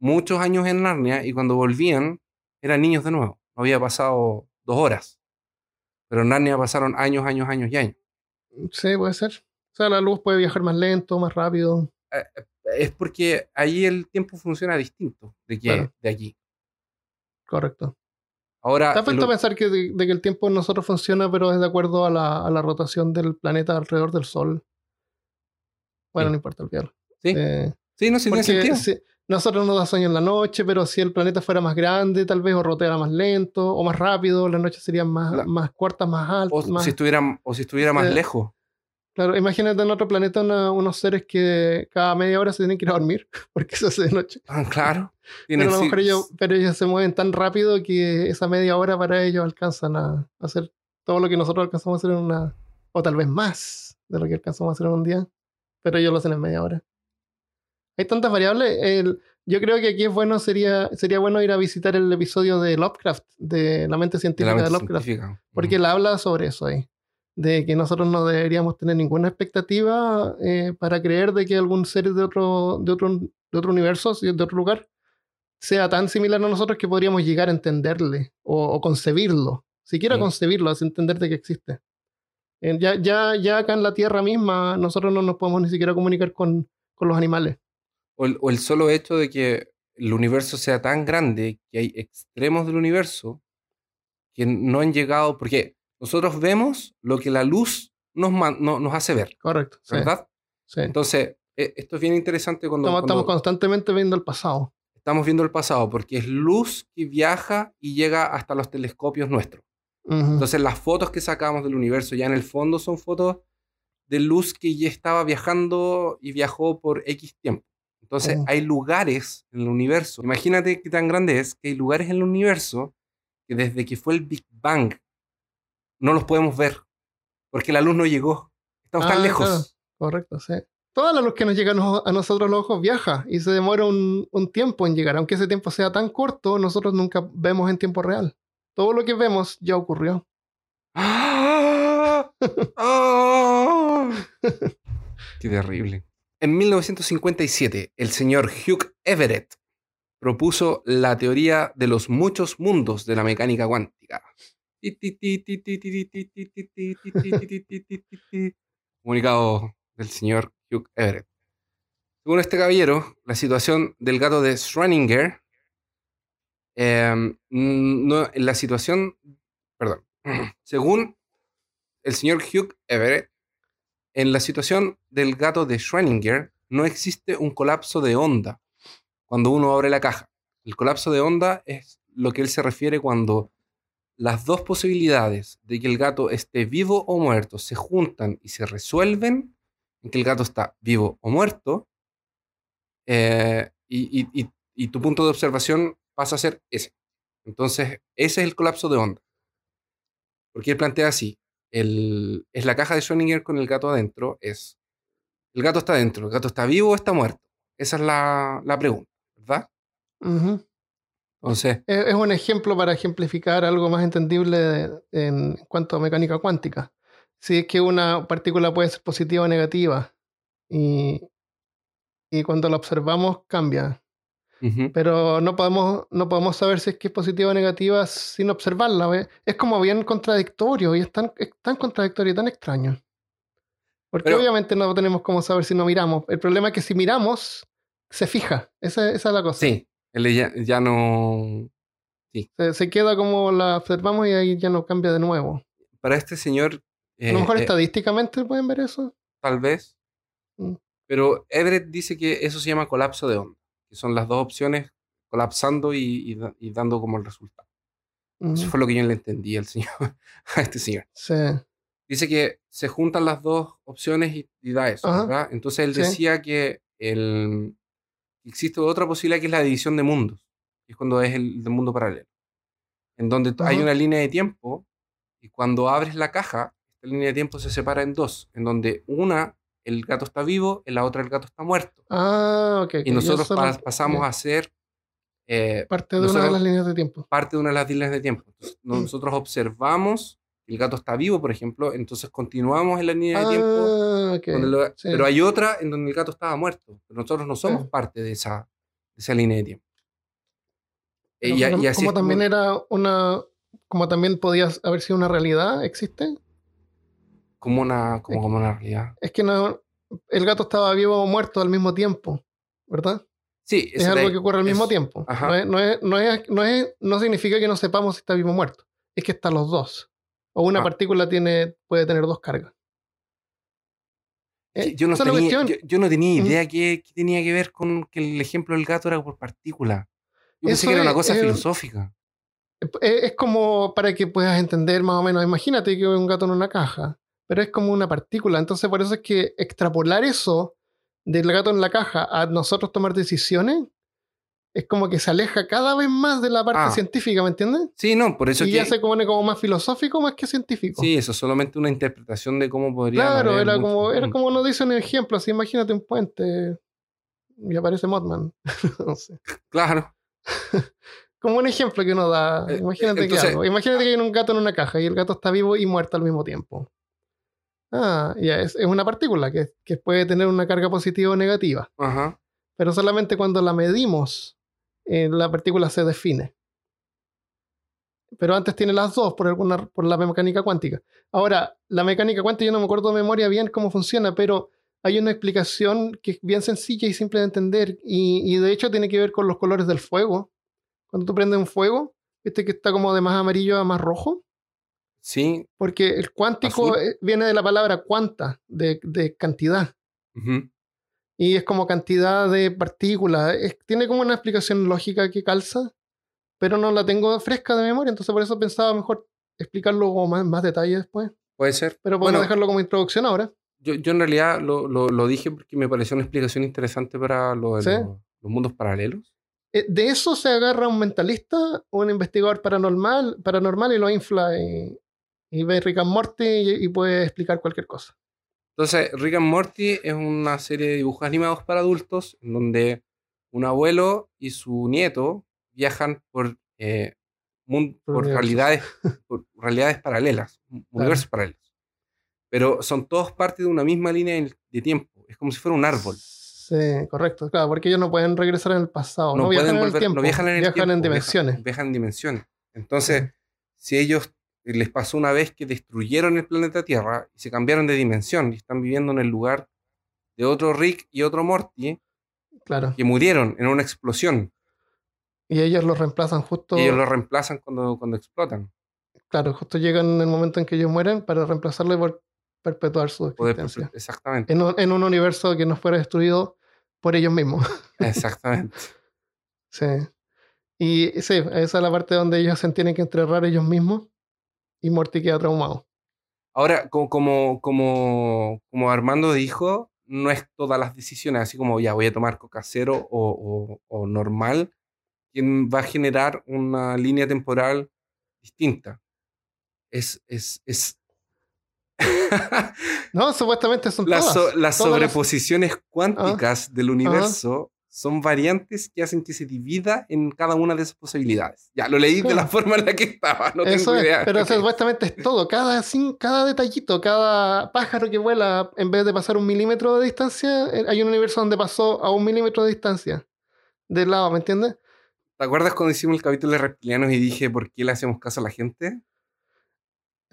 muchos años en Narnia y cuando volvían eran niños de nuevo. No había pasado dos horas. Pero en Narnia pasaron años, años, años y años. Sí, puede ser. O sea, la luz puede viajar más lento, más rápido. Es porque ahí el tiempo funciona distinto de, que, Claro. de aquí. Correcto. Ahora, ¿Te has puesto Ah, lo- a pensar que de, de que el tiempo en nosotros funciona, pero es de acuerdo a la, a la rotación del planeta alrededor del Sol? Bueno, Sí. no importa el viaje. sí, Eh, sí, no sí tiene sentido. si- nosotros nos da sueño en la noche, pero si el planeta fuera más grande, tal vez, o roteara más lento, o más rápido, las noches serían más, La- más cortas, más O, altas. más- si estuviera, o si estuviera más Eh, lejos. Claro, imagínate en otro planeta una- unos seres que cada media hora se tienen que ir a dormir, porque se hace de noche. Ah, claro. Pero a lo sí- mejor ellos, pero ellos se mueven tan rápido que esa media hora para ellos alcanzan a hacer todo lo que nosotros alcanzamos a hacer en una, o tal vez más de lo que alcanzamos a hacer en un día, pero ellos lo hacen en media hora. Hay tantas variables. el- yo creo que aquí es bueno, sería, sería bueno ir a visitar el episodio de Lovecraft, de la mente científica de, mente Lovecraft, científica. porque él habla sobre eso ahí, de que nosotros no deberíamos tener ninguna expectativa eh, para creer de que algún ser de otro, de otro, de otro universo, de otro lugar, sea tan similar a nosotros que podríamos llegar a entenderle o, o concebirlo, siquiera Sí. concebirlo, así entender de que existe. Eh, ya, ya, ya acá en la Tierra misma, nosotros no nos podemos ni siquiera comunicar con, con los animales. O el, o el solo hecho de que el universo sea tan grande que hay extremos del universo que no han llegado, porque nosotros vemos lo que la luz nos, no- nos hace ver, Correcto. ¿verdad? sí. Entonces, e- esto es bien interesante cuando, Estamos, cuando estamos constantemente viendo el pasado. estamos viendo el pasado, porque es luz que viaja y llega hasta los telescopios nuestros. Ujú. Entonces, las fotos que sacamos del universo ya en el fondo son fotos de luz que ya estaba viajando y viajó por X tiempo. Entonces, Ujú. hay lugares en el universo. Imagínate qué tan grande es que hay lugares en el universo que desde que fue el Big Bang no los podemos ver porque la luz no llegó. Estamos Ah, tan lejos. claro. Correcto, sí. Toda la luz que nos llega a, nos- a nosotros los ojos viaja y se demora un, un tiempo en llegar. Aunque ese tiempo sea tan corto, nosotros nunca vemos en tiempo real. Todo lo que vemos ya ocurrió. ¡Ah! ¡Ah! Qué terrible. En 1957, el señor Hugh Everett propuso la teoría de los muchos mundos de la mecánica cuántica. Comunicado del señor Hugh Everett. Según este caballero, la situación del gato de Schrödinger, eh, la situación, perdón, según el señor Hugh Everett, en la situación del gato de Schrödinger, no existe un colapso de onda cuando uno abre la caja. El colapso de onda es lo que él se refiere cuando las dos posibilidades de que el gato esté vivo o muerto se juntan y se resuelven en que el gato está vivo o muerto, eh, y, y- tu punto de observación pasa a ser ese. Entonces, ese es el colapso de onda. Porque él plantea así, el, es la caja de Schrödinger con el gato adentro, es, el gato está adentro, el gato está vivo o está muerto. Esa es la, la pregunta, ¿verdad? Ujú. Entonces, Es, es un ejemplo para ejemplificar algo más entendible de- en cuanto a mecánica cuántica. Si es que una partícula puede ser positiva o negativa y, y cuando la observamos cambia, pero no podemos, no podemos saber si es que es positiva o negativa sin observarla. Es como bien contradictorio y es tan, es tan contradictorio y tan extraño. Porque Pero- obviamente no tenemos cómo saber si no miramos. El problema es que si miramos, se fija. Esa, esa es la cosa. sí, él ya, ya no... Se, se queda como la observamos y ahí ya no cambia de nuevo. Para este señor... A lo mejor eh, eh, estadísticamente pueden ver eso. tal vez. Mm. Pero Everett dice que eso se llama colapso de onda, que son las dos opciones colapsando y, y y dando como el resultado. Ujú. Eso fue lo que yo le entendí al señor, a este señor. Sí. Dice que se juntan las dos opciones y, y da eso, Ajá. ¿verdad? Entonces él Sí. decía que el, existe otra posibilidad que es la división de mundos, que es cuando es el, del mundo paralelo, en donde t- hay Ajá. una línea de tiempo y cuando abres la caja, esta línea de tiempo se separa en dos, en donde una, el gato está vivo, en la otra, el gato está muerto. Ah, ok. Y nosotros pa- pasamos a ser eh, Parte de una de las líneas de tiempo. parte de una de las líneas de tiempo. Entonces, nosotros observamos el gato está vivo, por ejemplo, entonces continuamos en la línea de tiempo. Ah, ok. donde lo- sí. Pero hay otra en donde el gato estaba muerto. Pero nosotros no somos Sí. parte de esa, de esa línea de tiempo. Y, como- y así como también era una. Como también podía haber sido una realidad, ¿existe? Como una, como, como una realidad. Es que no. El gato estaba vivo o muerto al mismo tiempo, ¿verdad? Sí, Es algo de- que ocurre al mismo es- tiempo. ajá. No, es, no, es, no, es, no, es- no significa que no sepamos si está vivo o muerto. Es que están los dos. O una Ah. partícula tiene, puede tener dos cargas. Eh, Yo no, tenía, yo, yo no tenía Mm. idea que, que tenía que ver con que el ejemplo del gato era por partícula. Yo pensé que era una cosa filosófica. Eh, Es como para que puedas entender más o menos. Imagínate que un gato en una caja, pero es como una partícula. Entonces, por eso es que extrapolar eso del gato en la caja a nosotros tomar decisiones es como que se aleja cada vez más de la parte Ah. científica, ¿me entiendes? Sí, no, por eso Y que... ya se pone como más filosófico más que científico. Sí, eso es solamente una interpretación de cómo podría claro, era mucho- como, era Mm. como nos dicen en ejemplo. Así, imagínate un puente y aparece Mothman. no sé. Claro. Como un ejemplo que uno da. Eh, Imagínate entonces- que algo. Imagínate que hay un gato en una caja y el gato está vivo y muerto al mismo tiempo. Ah, ya, es, es una partícula que, que puede tener una carga positiva o negativa. Ajá. Pero solamente cuando la medimos, eh, la partícula se define. Pero antes tiene las dos por, alguna, por la mecánica cuántica. Ahora, la mecánica cuántica yo no me acuerdo de memoria bien cómo funciona, pero hay una explicación que es bien sencilla y simple de entender. Y, y de hecho tiene que ver con los colores del fuego. Cuando tú prendes un fuego, viste que está como de más amarillo a más rojo. Sí. Porque el cuántico Azul. eh, viene de la palabra cuanta, de, de cantidad. Y es como cantidad de partículas. Es- tiene como una explicación lógica que calza, pero no la tengo fresca de memoria, entonces por eso pensaba mejor explicarlo con más, más detalle después. Puede ser. Pero podemos Bueno, dejarlo como introducción ahora. yo, yo en realidad lo, lo- lo dije porque me pareció una explicación interesante para lo de ¿Sí? los, los mundos paralelos. Eh, De eso se agarra un mentalista o un investigador paranormal, paranormal y lo infla y, y ve Rick and Morty y, y puede explicar cualquier cosa. Entonces, Rick and Morty es una serie de dibujos animados para adultos en donde un abuelo y su nieto viajan por, eh, Por por realidades, por realidades paralelas, un- universos paralelos. Pero son todos parte de una misma línea de- tiempo. Es como si fuera un árbol. Sí, correcto. Claro, porque ellos no pueden regresar en el pasado. No, viajan pueden en el volver- tiempo. no viajan en el viajan tiempo, en viajan- dimensiones. Viajan, en dimensiones. Entonces, si ellos les pasó una vez que destruyeron el planeta Tierra y se cambiaron de dimensión y están viviendo en el lugar de otro Rick y otro Morty Claro. que murieron en una explosión Y ellos los reemplazan justo. y ellos lo reemplazan cuando, cuando explotan. Claro, justo llegan en el momento en que ellos mueren para reemplazarlo y por perpetuar su Poder existencia. perpe- exactamente. En un, en un universo que no fuera destruido por ellos mismos. Exactamente. sí. Y sí, esa es la parte donde ellos se tienen que enterrar ellos mismos y Morty queda traumado. Ahora, co- como, como, como Armando dijo, no es todas las decisiones, así como ya voy a tomar coca cero o, o- o normal, quien va a generar una línea temporal distinta. Es, es, es... No, supuestamente son las, todas. so- las todas las- sobreposiciones cuánticas del universo son variantes que hacen que se divida en cada una de esas posibilidades. Ya, lo leí de la forma en la que estaba, no Eso tengo es, idea. pero o sea, Ok. supuestamente es todo, cada, sin, cada detallito, cada pájaro que vuela, en vez de pasar un milímetro de distancia, eh, hay un universo donde pasó a un milímetro de distancia del lado, ¿me entiendes? ¿Te acuerdas cuando hicimos el capítulo de reptilianos y dije por qué le hacemos caso a la gente?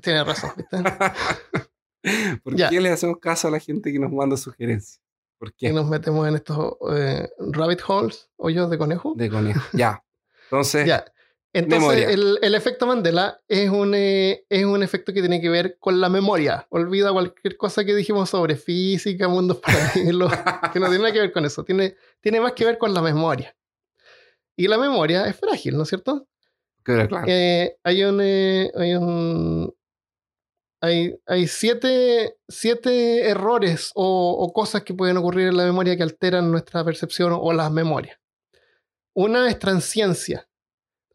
Tienes razón, ¿viste? ¿Por Ya. qué le hacemos caso a la gente que nos manda sugerencias? ¿Por Y nos metemos en estos eh, rabbit holes, hoyos de conejo. De conejo. Ya. Entonces, Ya. Entonces, el, el efecto Mandela es un, eh, es un efecto que tiene que ver con la memoria. Olvida cualquier cosa que dijimos sobre física, mundos paralelos, que no tiene nada que ver con eso. Tiene, tiene más que ver con la memoria. Y la memoria es frágil, ¿no es cierto? claro. Eh, hay un. eh, hay un. Hay, hay siete, siete errores o, o cosas que pueden ocurrir en la memoria que alteran nuestra percepción o las memorias. Una es transciencia.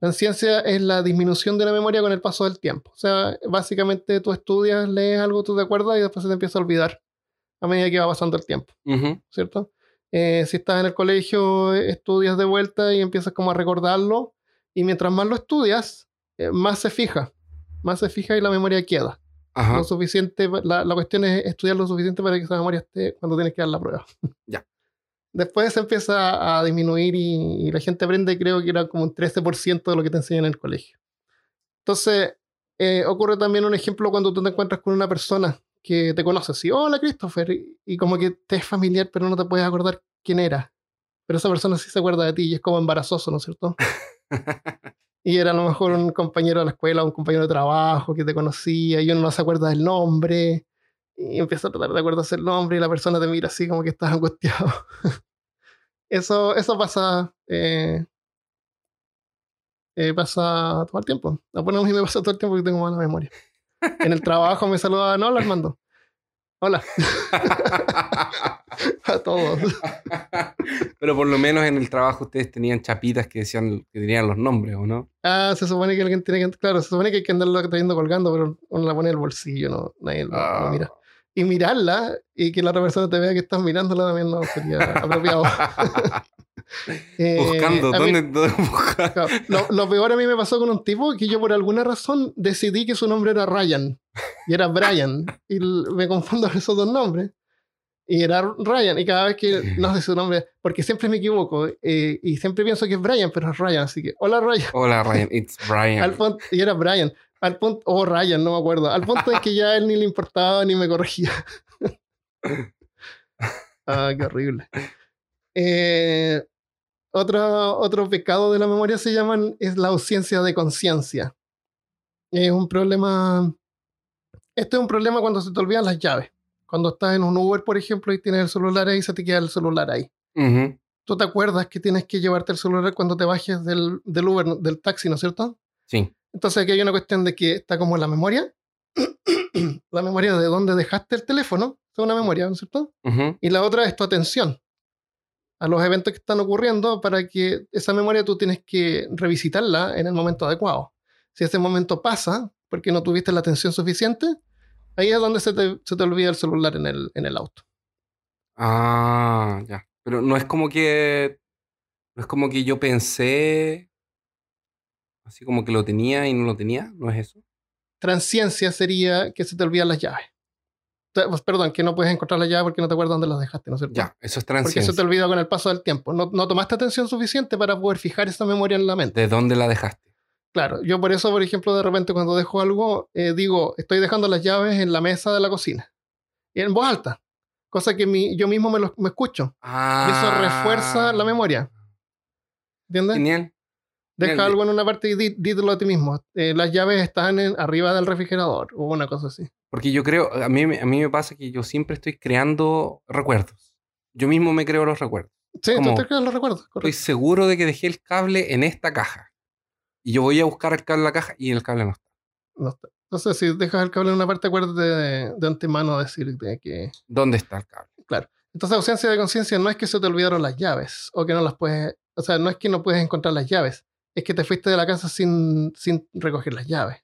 Transciencia es la disminución de la memoria con el paso del tiempo. O sea, básicamente tú estudias, lees algo, tú te acuerdas y después se te empieza a olvidar a medida que va pasando el tiempo. ¿cierto? Eh, si estás en el colegio, estudias de vuelta y empiezas como a recordarlo, y mientras más lo estudias, eh, más se fija, más se fija y la memoria queda. Ajá. Lo suficiente, la, la cuestión es estudiar lo suficiente para que esa memoria esté cuando tienes que dar la prueba. Ya. Después se empieza a disminuir y, y la gente aprende, creo que era como un 13% de lo que te enseñan en el colegio. Entonces, eh, ocurre también un ejemplo cuando tú te encuentras con una persona que te conoce, así, hola Christopher, y, y como que te es familiar, pero no te puedes acordar quién era. Pero esa persona sí se acuerda de ti y es como embarazoso, ¿no es cierto? y era a lo mejor un compañero de la escuela, un compañero de trabajo que te conocía y uno no se acuerda del nombre y empieza a tratar de acordarse el nombre y la persona te mira así como que estás angustiado. eso, eso pasa, eh, eh, pasa todo el tiempo. Bueno, a mí me pasa todo el tiempo porque tengo mala memoria. En el trabajo me saludaban, hola Armando. Hola a todos. Pero por lo menos en el trabajo ustedes tenían chapitas que decían que tenían los nombres, ¿o no? Ah, se supone que alguien tiene que, claro, se supone que hay que andarlo trayendo colgando, pero uno la pone en el bolsillo, no, nadie lo, lo Ah. mira. Y mirarla y que la otra persona te vea que estás mirándola también no sería apropiado. Eh, Buscando, a mí- ¿dónde, dónde buscar? claro, lo, lo peor a mí me pasó con un tipo que yo por alguna razón decidí que su nombre era Ryan y era Brian y me confundo con esos dos nombres y era Ryan y cada vez que no sé su nombre porque siempre me equivoco eh, y siempre pienso que es Brian pero es Ryan así que hola Ryan Hola, Ryan. It's Brian. al punto, y era Brian. Al punto, o Ryan, no me acuerdo. Al punto en que ya él ni le importaba ni me corregía. ah, qué horrible. Eh, otro, otro pecado de la memoria se llaman es la ausencia de conciencia. Es un problema. Este es un problema cuando se te olvidan las llaves. Cuando estás en un Uber, por ejemplo, y tienes el celular ahí, se te queda el celular ahí Ujú. tú te acuerdas que tienes que llevarte el celular cuando te bajes del, del Uber, del taxi, ¿no es cierto? Sí. Entonces aquí hay una cuestión de que está como la memoria, la memoria de dónde dejaste el teléfono, es una memoria, ¿no es cierto? Y la otra es tu atención a los eventos que están ocurriendo para que esa memoria tú tienes que revisitarla en el momento adecuado. Si ese momento pasa porque no tuviste la atención suficiente, ahí es donde se te, se te olvida el celular en el, en el auto. Ah, ya. Pero no es como que. No es como que yo pensé. Así como que lo tenía y no lo tenía. ¿No es eso? Transciencia sería que se te olvidan las llaves. Pues, Perdón, que no puedes encontrar las llaves porque no te acuerdas dónde las dejaste, ¿no es cierto? Ya, eso es Porque se transciencia. te olvidó con el paso del tiempo. No, no tomaste atención suficiente para poder fijar esa memoria en la mente. ¿De dónde la dejaste? Claro, yo por eso, por ejemplo, de repente cuando dejo algo, eh, digo, estoy dejando las llaves en la mesa de la cocina. Y en voz alta. Cosa que mi- yo mismo me, lo, me escucho. Ah. Y eso refuerza la memoria. ¿Entiendes? Genial. Deja algo en una parte y di- dítelo a ti mismo. Eh, las llaves están en- arriba del refrigerador o una cosa así. Porque yo creo, a mí, a mí me pasa que yo siempre estoy creando recuerdos. Yo mismo me creo los recuerdos. Sí, ¿Cómo? tú te creas los recuerdos. Estoy Correcto. seguro de que dejé el cable en esta caja. Y yo voy a buscar el cable en la caja y el cable no está. No está. Entonces, si dejas el cable en una parte, acuérdate de, de antemano decirte que. ¿Dónde está el cable? Entonces, ausencia de conciencia no es que se te olvidaron las llaves o que no las puedes. O sea, no es que no puedes encontrar las llaves, es que te fuiste de la casa sin, sin recoger las llaves.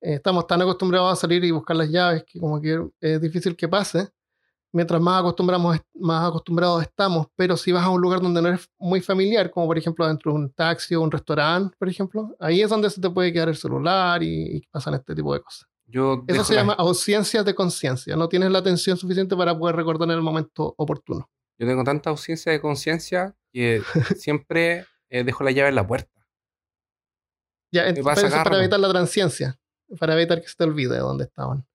Eh, estamos tan acostumbrados a salir y buscar las llaves que, como que es difícil que pase. Mientras más, acostumbramos, más acostumbrados estamos, pero si vas a un lugar donde no eres muy familiar, como por ejemplo dentro de un taxi o un restaurante, por ejemplo, ahí es donde se te puede quedar el celular y, y pasan este tipo de cosas. Yo Eso se la- llama ausencia de conciencia. No tienes la atención suficiente para poder recordar en el momento oportuno. Yo tengo tanta ausencia de conciencia que siempre eh, dejo la llave en la puerta. Ya, ent- Me pasa pero eso para evitar la transciencia, para evitar que se te olvide de dónde estaban.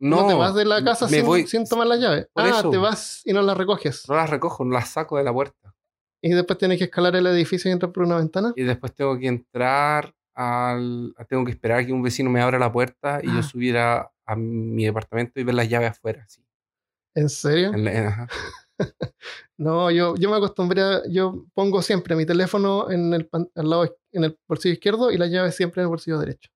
No, No, te vas de la casa sin, voy, sin tomar las llaves. por Ah, eso. te vas y no las recoges. no las recojo, no las saco de la puerta. Y después tienes que escalar el edificio y entrar por una ventana. Y después tengo que entrar al. Tengo que esperar a que un vecino me abra la puerta y yo Ah. subir a, a mi departamento y ver las llaves afuera. así. ¿En serio? En la- en- ajá. No, yo, yo me acostumbré, a- yo pongo siempre mi teléfono en el, al lado, en el bolsillo izquierdo y la llave siempre en el bolsillo derecho.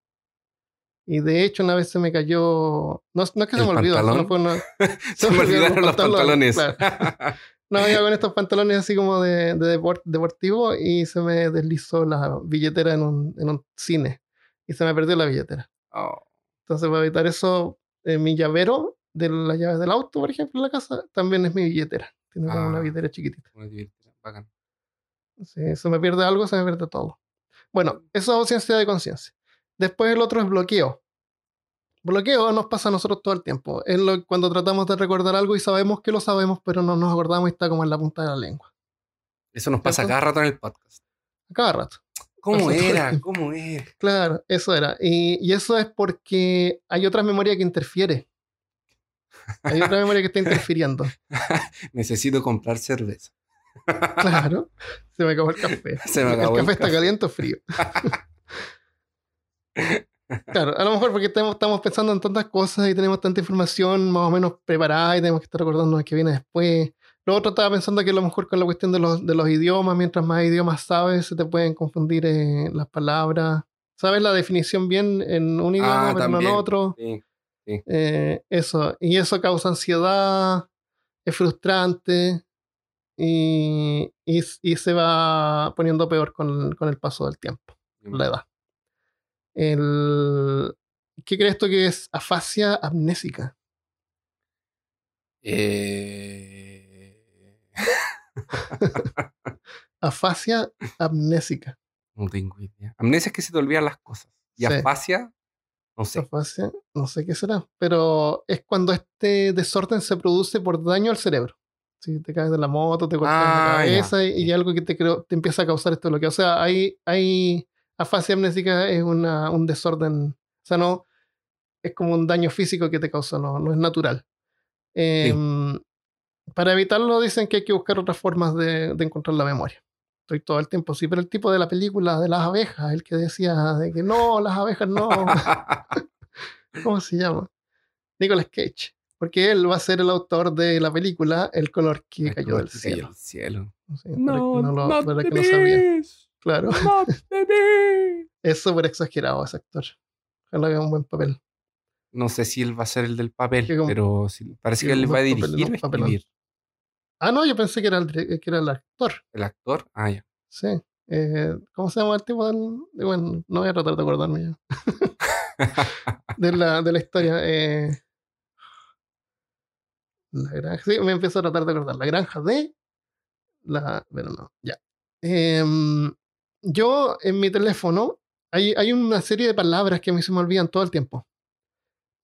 Y de hecho una vez se me cayó, no, no es que se ¿El me olvidó, solo fue una- Se me olvidaron los pantalones. claro. No, iba con estos pantalones así como de, de depor- deportivo y se me deslizó la billetera en un, en un cine y se me perdió la billetera. Oh, Entonces, para evitar eso, eh, mi llavero de las llaves del auto, por ejemplo, en la casa, también es mi billetera. Tiene como una Ah. billetera chiquitita. muy divertido, bacán. Si se me pierde algo, se me pierde todo. Bueno, eso es ausencia de conciencia. Después el otro es bloqueo. Bloqueo nos pasa a nosotros todo el tiempo. Es lo, cuando tratamos de recordar algo y sabemos que lo sabemos, pero no nos acordamos y está como en la punta de la lengua. Eso nos pasa ¿Cierto? cada rato en el podcast. Cada rato. ¿Cómo era? ¿Cómo era? Claro, eso era. Y, y eso es porque hay otra memoria que interfiere. Hay otra memoria que está interfiriendo. Necesito comprar cerveza. Claro. Se me acabó el café. Se me acabó el el café está caliente o frío. claro, a lo mejor porque estamos, estamos pensando en tantas cosas y tenemos tanta información más o menos preparada y tenemos que estar recordando qué viene después. Lo otro estaba pensando que a lo mejor con la cuestión de los, de los idiomas, mientras más idiomas sabes, se te pueden confundir eh, las palabras. Sabes la definición bien en un idioma, Ah, pero no en otro. Sí. Eh, eso, y eso causa ansiedad, es frustrante y, y, y se va poniendo peor con, con el paso del tiempo, la edad. El, ¿Qué crees tú que es afasia amnésica? Eh, Afasia amnésica. No tengo idea. Amnesia es que se te olvidan las cosas. Y Sí. afasia, no sé. No sé qué será, pero es cuando este desorden se produce por daño al cerebro. Si te caes de la moto, te golpeas Ah, la ya. cabeza y, y algo que te, creo- te empieza a causar este bloqueo. O sea, hay, hay afasia amnésica es una, un desorden, o sea, no es como un daño físico que te causa, no, no es natural. Em, Para evitarlo dicen que hay que buscar otras formas de, de encontrar la memoria. Estoy todo el tiempo, sí, pero el tipo de la película de las abejas, el que decía de que no, las abejas no. ¿Cómo se llama? Nicolas Cage. Porque él va a ser el autor de la película El color que El cayó color del cayó cielo. cielo. Sí, que no, lo- para que no sabía. Claro, es súper exagerado ese actor. Ojalá haga un buen papel. No sé si él va a ser el del papel, como- pero sí- parece que que él va a papel, dirigir escribir. Ah, no, yo pensé que era el, dire- que era el actor. El actor, ah, ya. Sí. Eh, ¿Cómo se llama el tipo del.? de- Bueno, no voy a tratar de acordarme ya. de, la, de la historia. eh, la granja. Sí, me empiezo a tratar de acordar. La granja de. La. Pero no, ya. Em, yo en mi teléfono hay, hay una serie de palabras que a mí se me olvidan todo el tiempo.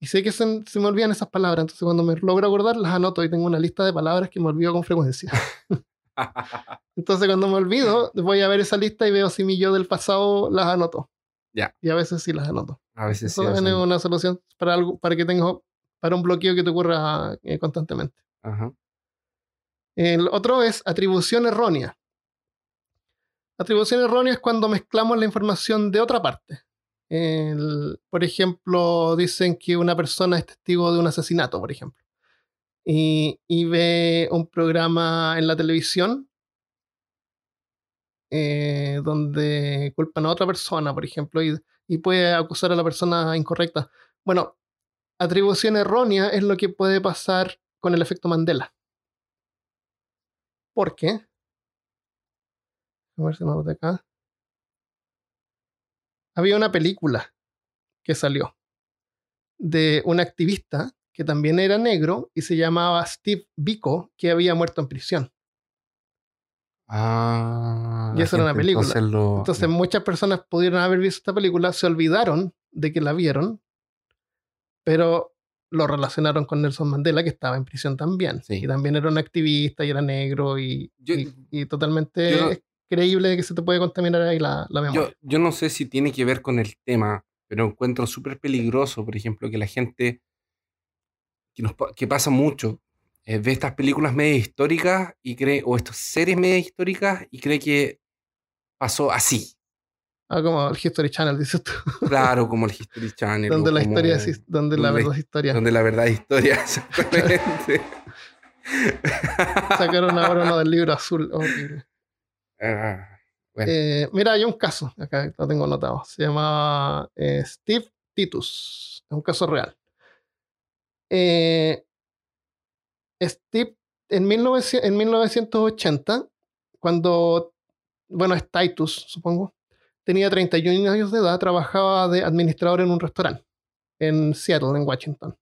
Y sé que se, se me olvidan esas palabras, entonces cuando me logro acordar las anoto y tengo una lista de palabras que me olvido con frecuencia. Entonces cuando me olvido, voy a ver esa lista y veo si mi yo del pasado las anoto. Ya. Y a veces sí las anoto. a veces sí. Eso también es una solución para algo, para que tenga, para un bloqueo que te ocurra eh, constantemente. Ajá. El otro es atribución errónea. Atribución errónea es cuando mezclamos la información de otra parte. Por ejemplo, dicen que una persona es testigo de un asesinato, por ejemplo. Y, ve un programa en la televisión eh, donde culpan a otra persona, por ejemplo, y, y puede acusar a la persona incorrecta. Bueno, atribución errónea es lo que puede pasar con el efecto Mandela. ¿Por qué? A ver si no lo de acá. Había una película que salió de un activista que también era negro y se llamaba Steve Biko, que había muerto en prisión. Ah. Y eso era una película. Entonces, lo- Entonces muchas personas pudieron haber visto esta película, se olvidaron de que la vieron, pero lo relacionaron con Nelson Mandela, que estaba en prisión también. Sí. Y también era un activista y era negro y, Yo- y- y totalmente yo creíble que se te puede contaminar ahí la, la memoria. Yo, yo no sé si tiene que ver con el tema, pero encuentro súper peligroso, por ejemplo, que la gente, que, nos, que pasa mucho, eh, ve estas películas media históricas y cree, o estas series media históricas y cree que pasó así. Ah, como el History Channel, dices tú, Claro, como el History Channel. donde la como- historia es, donde la verdad es historia. Donde la verdad es historia, exactamente. Sacaron ahora uno del libro azul. horrible. Ah, Eh, mira, hay un caso, acá lo tengo anotado. Se llama eh, Steve Titus. Es un caso real. Eh, Steve, en, 1900 en 1980, cuando, bueno, es Titus, supongo, tenía 31 años de edad, trabajaba de administrador en un restaurante en Seattle, en Washington.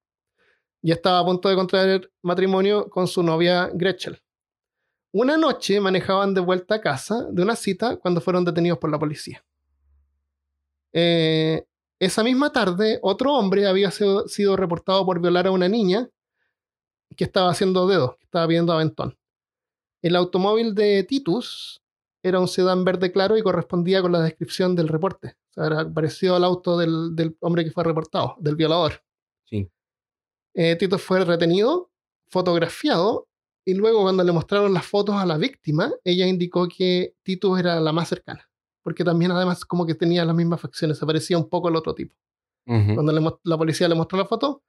Y estaba a punto de contraer matrimonio con su novia Gretchen. Una noche manejaban de vuelta a casa de una cita cuando fueron detenidos por la policía. Eh, esa misma tarde, otro hombre había sido, sido reportado por violar a una niña que estaba haciendo dedos, que estaba pidiendo aventón. El automóvil de Titus era un sedán verde claro y correspondía con la descripción del reporte. O sea, era parecido al auto del, del hombre que fue reportado, del violador. sí. Eh, Tito fue retenido, fotografiado, y luego cuando le mostraron las fotos a la víctima, ella indicó que Tito era la más cercana, porque también además como que tenía las mismas facciones, se parecía un poco al otro tipo. Cuando le la policía le mostró la foto,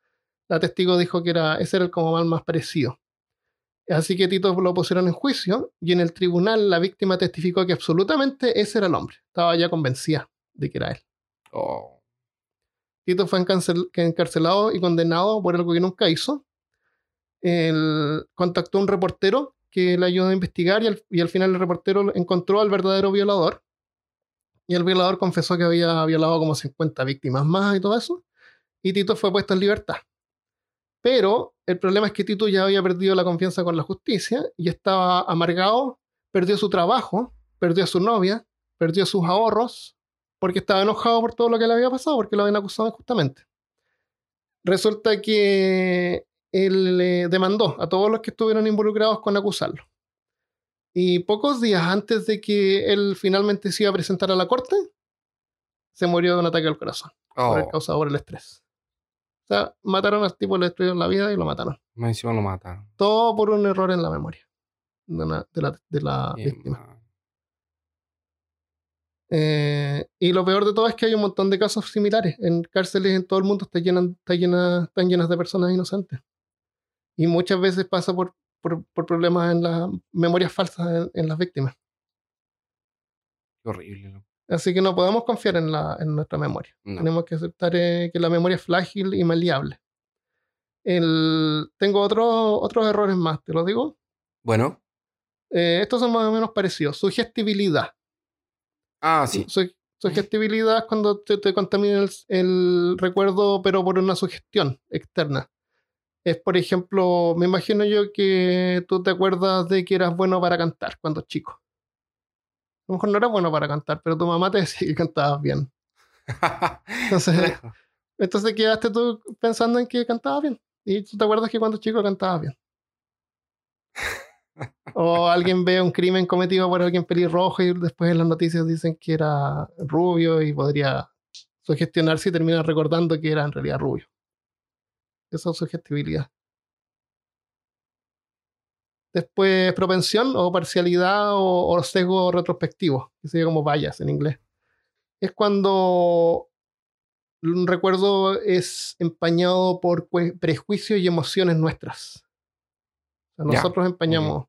la testigo dijo que era, ese era el como más parecido. Así que Tito lo pusieron en juicio y en el tribunal la víctima testificó que absolutamente ese era el hombre. Estaba ya convencida de que era él. Oh, Tito fue encarcel- encarcelado y condenado por algo que nunca hizo. Él contactó a un reportero que le ayudó a investigar y al, final el reportero encontró al verdadero violador. Y el violador confesó que había violado como 50 víctimas más y todo eso. Y Tito fue puesto en libertad. Pero el problema es que Tito ya había perdido la confianza con la justicia y estaba amargado, perdió su trabajo, perdió a su novia, perdió sus ahorros, porque estaba enojado por todo lo que le había pasado, porque lo habían acusado injustamente. Resulta que él le demandó a todos los que estuvieron involucrados con acusarlo. Y pocos días antes de que él finalmente se iba a presentar a la corte, se murió de un ataque al corazón, por el oh, causado por el estrés. O sea, mataron al tipo, le destruyeron la vida y lo mataron. más encima lo mataron. Todo por un error en la memoria de, una- de la, de la Bien, víctima. Eh, y lo peor de todo es que hay un montón de casos similares. En cárceles en todo el mundo está llenan- está llena- están llenas de personas inocentes. Y muchas veces pasa por, por, por problemas en las memorias falsas en, en las víctimas. Qué horrible. Así que no podemos confiar en, la, en nuestra memoria. No. Tenemos que aceptar eh, que la memoria es frágil y maleable. El, tengo otro- otros errores más, te lo digo. Bueno, Eh, estos son más o menos parecidos. Sugestibilidad. ah, sí. Su- sugestibilidad es cuando te, te contamina el, el recuerdo, pero por una sugestión externa. Es, por ejemplo, me imagino yo que tú te acuerdas de que eras bueno para cantar cuando chico. A lo mejor no eras bueno para cantar, pero tu mamá te decía que cantabas bien. Entonces, entonces quedaste tú pensando en que cantabas bien. Y tú te acuerdas que cuando chico cantabas bien. O alguien ve un crimen cometido por alguien pelirrojo y después en las noticias dicen que era rubio y podría sugestionarse y terminar recordando que era en realidad rubio. Eso es sugestibilidad. después propensión o parcialidad o, o sesgo retrospectivo, que sería como vallas en inglés. Es cuando un recuerdo es empañado por prejuicios y emociones nuestras. O sea, Ya, nosotros empañamos.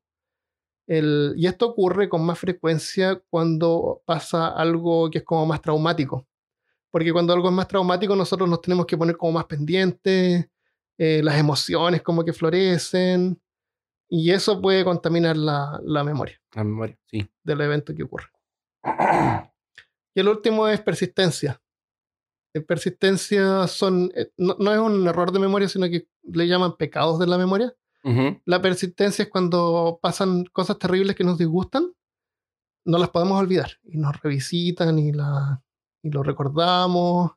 El, y esto ocurre con más frecuencia cuando pasa algo que es como más traumático. Porque cuando algo es más traumático, nosotros nos tenemos que poner como más pendientes, eh, las emociones como que florecen, y eso puede contaminar la, la memoria La memoria, sí. del evento que ocurre. Y el último es persistencia. Eh, Persistencia son, eh, no, no es un error de memoria, sino que le llaman pecados de la memoria. La persistencia es cuando pasan cosas terribles que nos disgustan, no las podemos olvidar y nos revisitan y, la, y lo recordamos.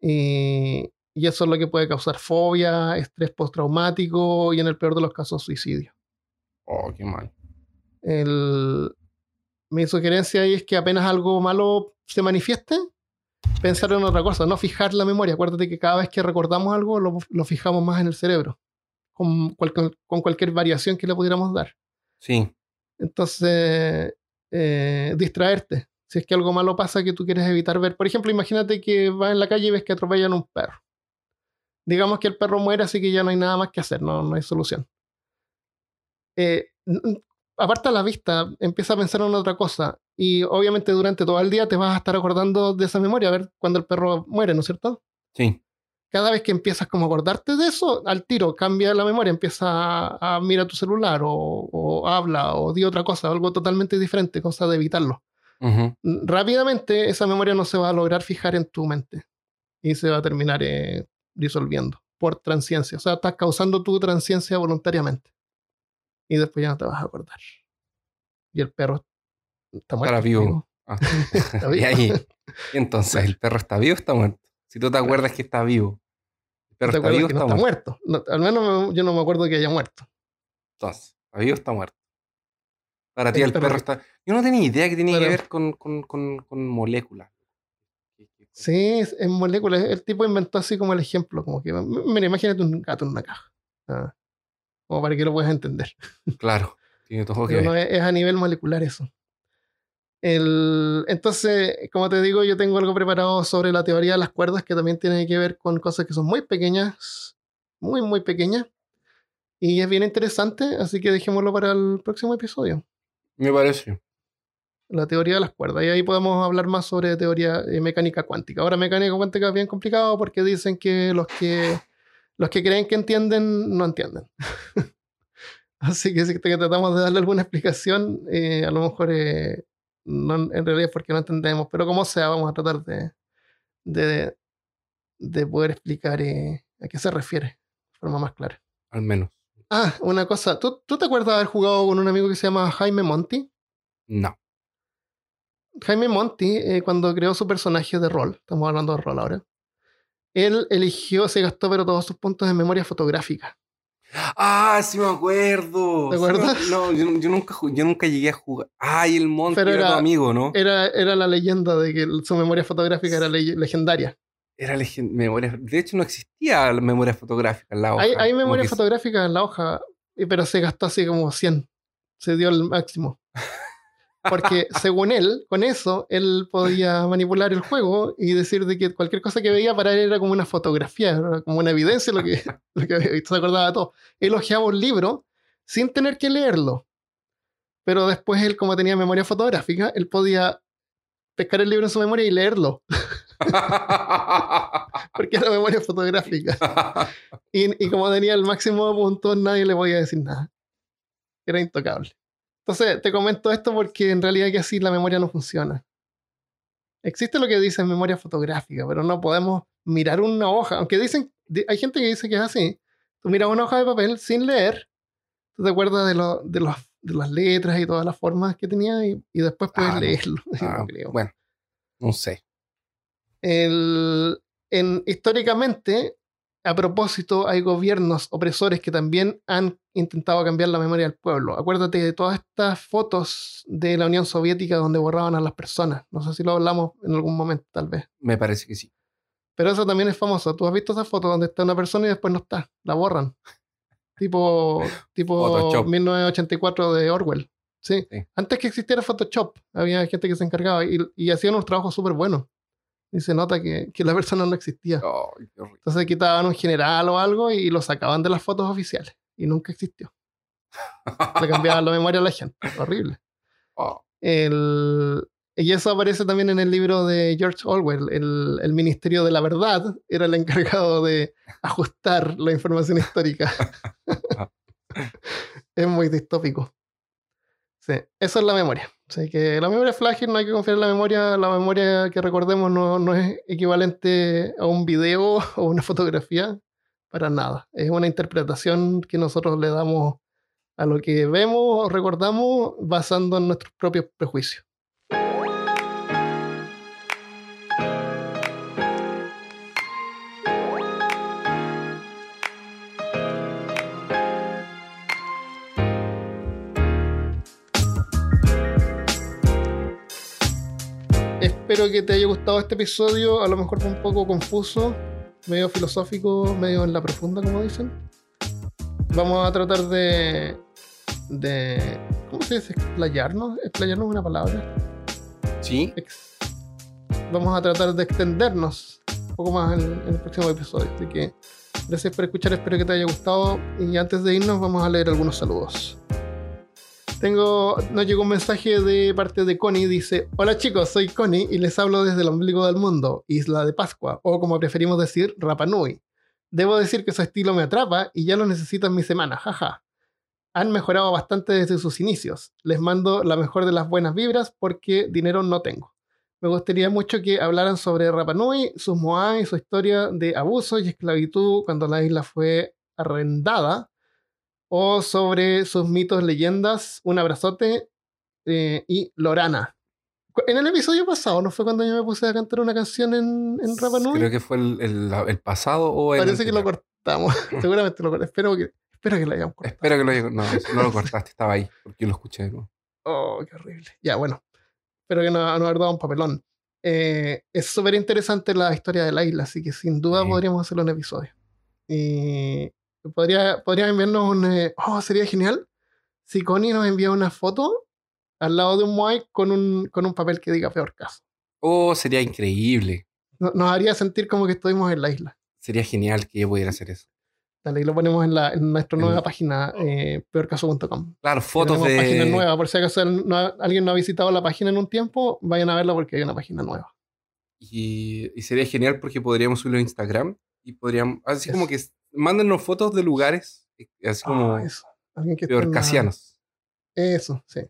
Y, y eso es lo que puede causar fobia, estrés postraumático y en el peor de los casos suicidio. Oh, qué mal. El- mi sugerencia ahí es que apenas algo malo se manifieste, pensar en otra cosa, no fijar la memoria. Acuérdate que cada vez que recordamos algo lo, lo fijamos más en el cerebro, con, cual- con cualquier variación que le pudiéramos dar. Sí. Entonces, eh, distraerte. Si es que algo malo pasa que tú quieres evitar ver. Por ejemplo, imagínate que vas en la calle y ves que atropellan un perro. Digamos que el perro muere, así que ya no hay nada más que hacer, no, no hay solución. Eh, aparta la vista, empieza a pensar en otra cosa. Y obviamente durante todo el día te vas a estar acordando de esa memoria, a ver cuando el perro muere, ¿no es cierto? Sí. cada vez que empiezas como a acordarte de eso, al tiro cambia la memoria, empieza a, a mirar tu celular o, o habla o di otra cosa, algo totalmente diferente, cosa de evitarlo. Rápidamente esa memoria no se va a lograr fijar en tu mente y se va a terminar eh, disolviendo por transciencia. O sea, estás causando tu transciencia voluntariamente y después ya no te vas a acordar. Y el perro está muerto. Vivo. Ah. Está y ahí, y entonces, ¿el perro está vivo o está muerto? Si tú te acuerdas que está vivo. ¿El perro ¿Te está vivo o está no está muerto? muerto? No, al menos me- yo no me acuerdo que haya muerto. Entonces, ¿está vivo o está muerto? Para ti El el perro- perro está... Yo no tenía idea que tenía que ver con, con, con, con moléculas. Sí, es moléculas. El tipo inventó así como el ejemplo, como que, mira, imagínate un gato en una caja. Ah, como para que lo puedas entender. Claro, tiene todo que no es, es a nivel molecular eso. El, entonces, como te digo, yo tengo algo preparado sobre la teoría de las cuerdas que también tiene que ver con cosas que son muy pequeñas, muy, muy pequeñas. Y es bien interesante, así que dejémoslo para el próximo episodio. Me parece. La teoría de las cuerdas. Y ahí podemos hablar más sobre teoría eh, mecánica cuántica. Ahora, mecánica cuántica es bien complicado porque dicen que los que, los que creen que entienden, no entienden. Así que si que tratamos de darle alguna explicación, eh, a lo mejor eh, no, en realidad es porque no entendemos. Pero como sea, vamos a tratar de, de, de poder explicar a qué se refiere de forma más clara. Al menos. Ah, una cosa. ¿Tú, ¿Tú te acuerdas de haber jugado con un amigo que se llama Jaime Monti? No. Jaime Monti, eh, cuando creó su personaje de rol, estamos hablando de rol ahora, él eligió, se gastó pero todos sus puntos en memoria fotográfica. Ah, sí me acuerdo. ¿Te Sí acuerdas? no, yo, yo nunca, yo nunca llegué a jugar. Ay, el Pero era, era- tu amigo, ¿no? Era, era la leyenda de que su memoria fotográfica era le- legendaria. Era legen- memoria. De hecho, no existía la memoria fotográfica en la hoja. Hay, hay memoria fotográfica en la hoja, pero se gastó así como 100. Se dio el máximo. Porque según él, con eso, él podía manipular el juego y decir de que cualquier cosa que veía para él era como una fotografía, era como una evidencia de lo que, lo que había visto, se acordaba de todo. Él hojeaba un libro sin tener que leerlo. Pero después él, como tenía memoria fotográfica, él podía pescar el libro en su memoria y leerlo, porque era memoria fotográfica. Y, y como tenía el máximo de puntos, nadie le podía decir nada. Era intocable. Entonces, te comento esto porque en realidad que así la memoria no funciona. Existe lo que dicen memoria fotográfica, pero no podemos mirar una hoja. Aunque dicen, di- hay gente que dice que es así. Tú miras una hoja de papel sin leer, tú te acuerdas de, lo- de, los, de las letras y todas las formas que tenía y, y después puedes Ah, leerlo. Ah, No creo. bueno, no sé. El- en, históricamente, a propósito, hay gobiernos opresores que también han intentado cambiar la memoria del pueblo. Acuérdate de todas estas fotos de la Unión Soviética donde borraban a las personas. No sé si lo hablamos en algún momento, tal vez. Me parece que sí. Pero eso también es famoso. Tú has visto esa foto donde está una persona y después no está. La borran. tipo, tipo Photoshop. 1984 de Orwell. Sí. Sí. Antes que existiera Photoshop, había gente que se encargaba y, y hacían unos trabajos súper buenos. Y se nota que, que la persona no existía. Entonces quitaban un general o algo y lo sacaban de las fotos oficiales. Y nunca existió. Le cambiaban la memoria a la gente. Horrible. Oh, El, y eso aparece también en el libro de George Orwell. El, el Ministerio de la Verdad era el encargado de ajustar la información histórica. es muy distópico. Sí, eso es la memoria. Así que la memoria frágil, no hay que confiar en la memoria. La memoria que recordemos no, no es equivalente a un video o una fotografía para nada. Es una interpretación que nosotros le damos a lo que vemos o recordamos basando en nuestros propios prejuicios. Espero que te haya gustado este episodio. A lo mejor fue un poco confuso, medio filosófico, medio en la profunda, como dicen. Vamos a tratar de. de ¿Cómo se dice? Explayarnos. Explayarnos es una palabra. Sí, Ex- Vamos a tratar de extendernos un poco más en, en el próximo episodio. Así que gracias por escuchar, espero que te haya gustado. Y antes de irnos, vamos a leer algunos saludos. Tengo, nos llegó un mensaje de parte de Connie, dice, hola chicos, soy Connie y les hablo desde el ombligo del mundo, Isla de Pascua, o como preferimos decir, Rapa Nui. Debo decir que su estilo me atrapa y ya lo necesito en mi semana, jaja. Han mejorado bastante desde sus inicios. Les mando la mejor de las buenas vibras porque dinero no tengo. Me gustaría mucho que hablaran sobre Rapa Nui, sus Moai y su historia de abuso y esclavitud cuando la isla fue arrendada, o sobre sus mitos, leyendas, un abrazote eh, y Lorana. En el episodio pasado, ¿no fue cuando yo me puse a cantar una canción en, en Rapa Nui? creo que fue el, el- el pasado o el. Parece que lo cortamos. Seguramente lo cortamos. Espero que, espero que lo hayamos cortado. Espero que lo haya- No, no lo cortaste, estaba ahí, porque yo lo escuché de nuevo. Oh, qué horrible. Ya, bueno. Espero que no, no haber dado un papelón. Eh, es súper interesante la historia de la isla, así que sin duda Sí. podríamos hacerlo un episodio. Y podría, podría enviarnos un. eh, oh, sería genial si Connie nos envía una foto al lado de un Moai con un, con un papel que diga peor caso. Oh, sería increíble. No- Nos haría sentir como que estuvimos en la isla. Sería genial que yo pudiera hacer eso. Dale, y lo ponemos en, la, en nuestra En- nueva página, eh, peorcaso.com. Claro, fotos Tenemos página de. nueva, por si acaso no alguien no ha visitado la página en un tiempo, vayan a verla porque hay una página nueva. Y, y sería genial porque podríamos subirlo a Instagram y podríamos. Así Yes. como que mándennos fotos de lugares, eh, así como Ah, eso. Alguien que la-. Eso, sí.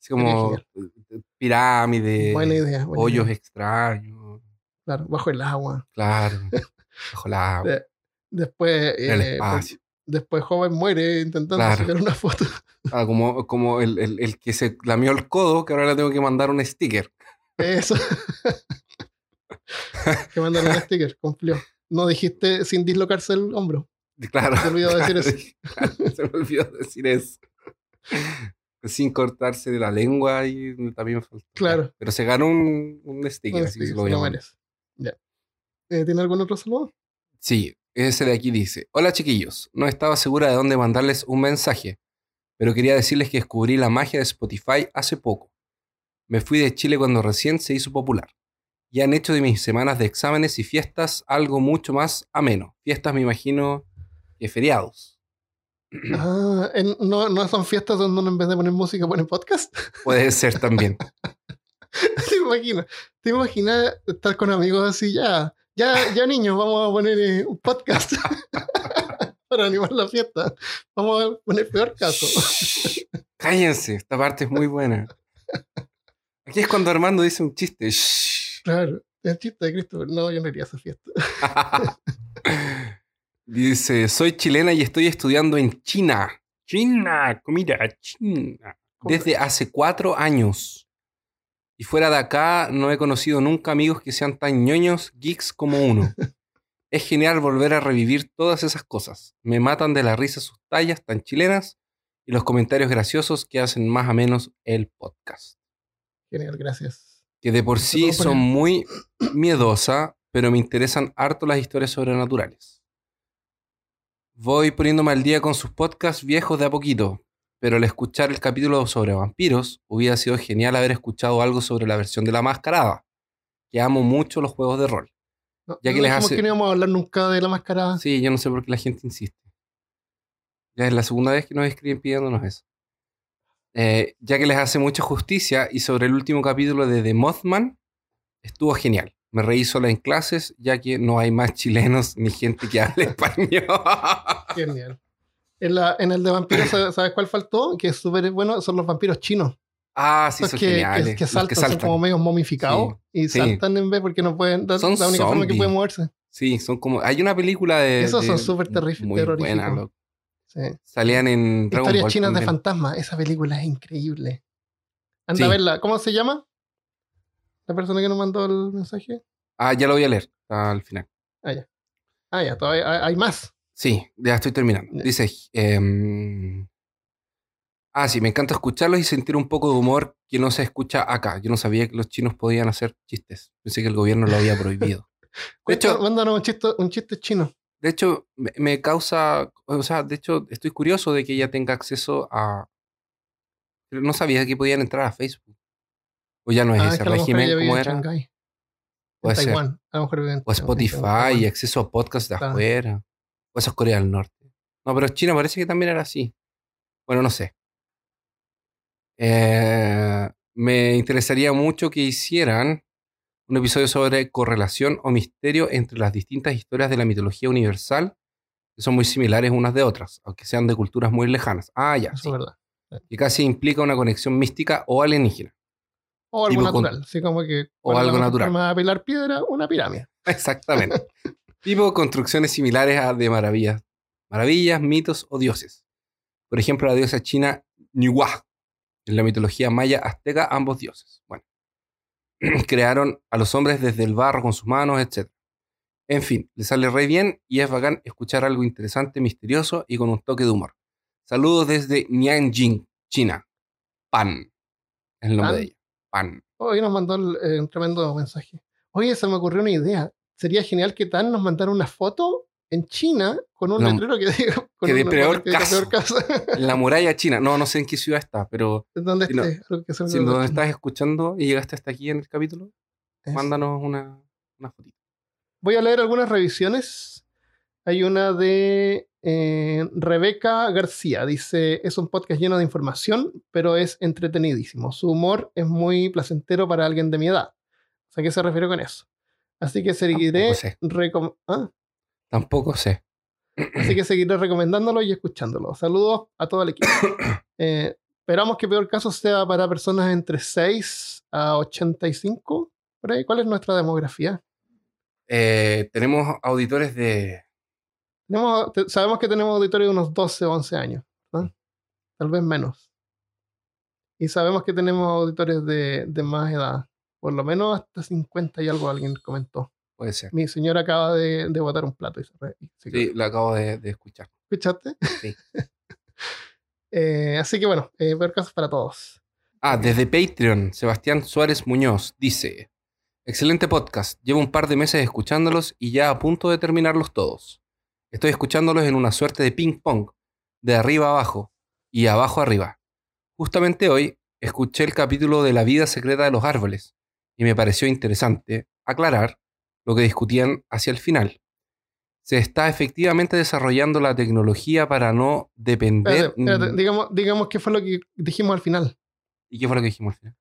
Así como genial. eh, pirámides, buena idea. buena hoyos idea. extraños. Claro, bajo el agua. Claro. Bajo la agua. De- Después, en el eh, espacio. después joven muere intentando Claro. sacar una foto. Ah, como como el, el- el que se lamió el codo, que ahora le tengo que mandar un sticker. Eso. que mandan un sticker, cumplió. No dijiste sin dislocarse el hombro. Claro. Se me olvidó decir eso. Se me olvidó decir eso. Sin cortarse de la lengua y también faltó. Claro. Pero se ganó un, un sticker, Un así sticker, se lo voy a. Ya. Eh, ¿Tiene algún otro saludo? Sí, ese de aquí dice: Hola chiquillos, no estaba segura de dónde mandarles un mensaje, pero quería decirles que descubrí la magia de Spotify hace poco. Me fui de Chile cuando recién se hizo popular. Y han hecho de mis semanas de exámenes y fiestas algo mucho más ameno. Fiestas me imagino que feriados. Ah, no, no son fiestas donde uno en vez de poner música pone podcast. Puede ser también. ¿Te imaginas? ¿Te imaginas estar con amigos así? Ya, ya, ya niños, vamos a poner eh, un podcast para animar la fiesta. Vamos a poner peor caso. Shh, Cállense, esta parte es muy buena. Aquí es cuando Armando dice un chiste. Shh. Claro, el chiste de Christopher. No, yo no iría a esa fiesta. Dice, soy chilena y estoy estudiando en China. China, comida china. Desde hace cuatro años. Y fuera de acá no he conocido nunca amigos que sean tan ñoños, geeks como uno. Es genial volver a revivir todas esas cosas. Me matan de la risa sus tallas tan chilenas y los comentarios graciosos que hacen más o menos el podcast. Genial, gracias. Que de por sí son muy miedosa, pero me interesan harto las historias sobrenaturales. Voy poniéndome al día con sus podcasts viejos de a poquito, pero al escuchar el capítulo sobre vampiros, hubiera sido genial haber escuchado algo sobre la versión de la mascarada, que amo mucho los juegos de rol. No, Ya que no les hace- que no íbamos a hablar nunca de la mascarada. Sí, yo no sé por qué la gente insiste. Ya es la segunda vez que nos escriben pidiéndonos eso. Eh, ya que les hace mucha justicia y sobre el último capítulo de The Mothman, estuvo genial. Me reí sola en clases, ya que no hay más chilenos ni gente que hable español. Genial. En, la, en el de vampiros, ¿sabes cuál faltó? Que es súper bueno, son los vampiros chinos. ah, sí, son que, geniales. que, que los saltan, que son saltan. como medio momificados y sí. saltan en vez porque no pueden. La, Son la única forma que pueden moverse. Sí, son como. Hay una película de. Esos son de- súper Muy buena, terroríficos. loco. Sí. Salían en Dragon Historias Ball chinas de también. fantasma. Esa película es increíble. Anda Sí. a verla. ¿Cómo se llama? La persona que nos mandó el mensaje. Ah, ya lo voy a leer al final. Ah, ya. Ah, ya, todavía hay, hay más. Sí, ya estoy terminando. Dice. em, ah, sí, me encanta escucharlos y sentir un poco de humor que no se escucha acá. Yo no sabía que los chinos podían hacer chistes. Pensé que el gobierno lo había prohibido. De hecho, Mándanos un chiste, un chiste chino. de hecho me, causa. O sea, de hecho, estoy curioso de que ella tenga acceso a. No sabía que podían entrar a Facebook. O ya no es ah, es ese que mejor régimen en era. En Puede ser. Taiwán. A lo mejor en- O en Spotify y acceso a podcasts de Claro. afuera. O eso es Corea del Norte. No, pero China parece que también era así. Bueno, no sé. Eh, me interesaría mucho que hicieran un episodio sobre correlación o misterio entre las distintas historias de la mitología universal, que son muy similares unas de otras, aunque sean de culturas muy lejanas. Ah, ya. Eso sí. es verdad. Que casi implica una conexión mística o alienígena. O algo Tipo con- natural. Así como que. o ¿cuál es la algo natural. de apilar piedra, una pirámide. Exactamente. tipo construcciones similares a de maravillas. Maravillas, mitos o dioses. Por ejemplo, la diosa china Niwa. En la mitología maya azteca, ambos dioses. Bueno. Crearon a los hombres desde el barro con sus manos, etc. En fin, le sale re bien y es bacán escuchar algo interesante, misterioso y con un toque de humor. Saludos desde Nianjing, China. Pan. Es el nombre ¿Pan? de ella. Pan. Hoy nos mandó eh, un tremendo mensaje. Oye, se me ocurrió una idea. Sería genial que Tan nos mandara una foto en China con un letrero que diga. Con que de peor que caso. peor caso. En la muralla china. No, no sé en qué ciudad está, pero ¿Dónde Si no- esté? Algo que sea Si algo no de estás escuchando y llegaste hasta aquí en el capítulo, mándanos una, una fotito. Voy a leer algunas revisiones. Hay una de eh, Rebeca García. Dice, es un podcast lleno de información, pero es entretenidísimo. Su humor es muy placentero para alguien de mi edad. ¿A qué se refiere con eso? Así que seguiré, Tampoco sé. recom- ah, Tampoco sé. así que seguiré recomendándolo y escuchándolo. Saludos a todo el equipo. Eh, esperamos que peor caso sea para personas entre 6 a 85. Por ahí, ¿Cuál es nuestra demografía? Eh, tenemos auditores de. Tenemos, sabemos que tenemos auditorio de unos 12 o 11 años, ¿verdad? Tal vez menos. Y sabemos que tenemos auditores de, de más edad. Por lo menos hasta 50 y algo alguien comentó. Puede ser. Mi señora acaba de, de botar un plato y se, se Sí, lo acabo de, de escuchar. ¿Escuchaste? Sí. Eh, así que bueno, eh, peor caso para todos. Ah, desde Patreon, Sebastián Suárez Muñoz dice: Excelente podcast. Llevo un par de meses escuchándolos y ya a punto de terminarlos todos. Estoy escuchándolos en una suerte de ping-pong, de arriba a abajo y abajo arriba. Justamente hoy escuché el capítulo de la vida secreta de los árboles y me pareció interesante aclarar lo que discutían hacia el final. Se está efectivamente desarrollando la tecnología para no depender. Espérate, espérate, digamos, digamos qué fue lo que dijimos al final. ¿Y qué fue lo que dijimos al final?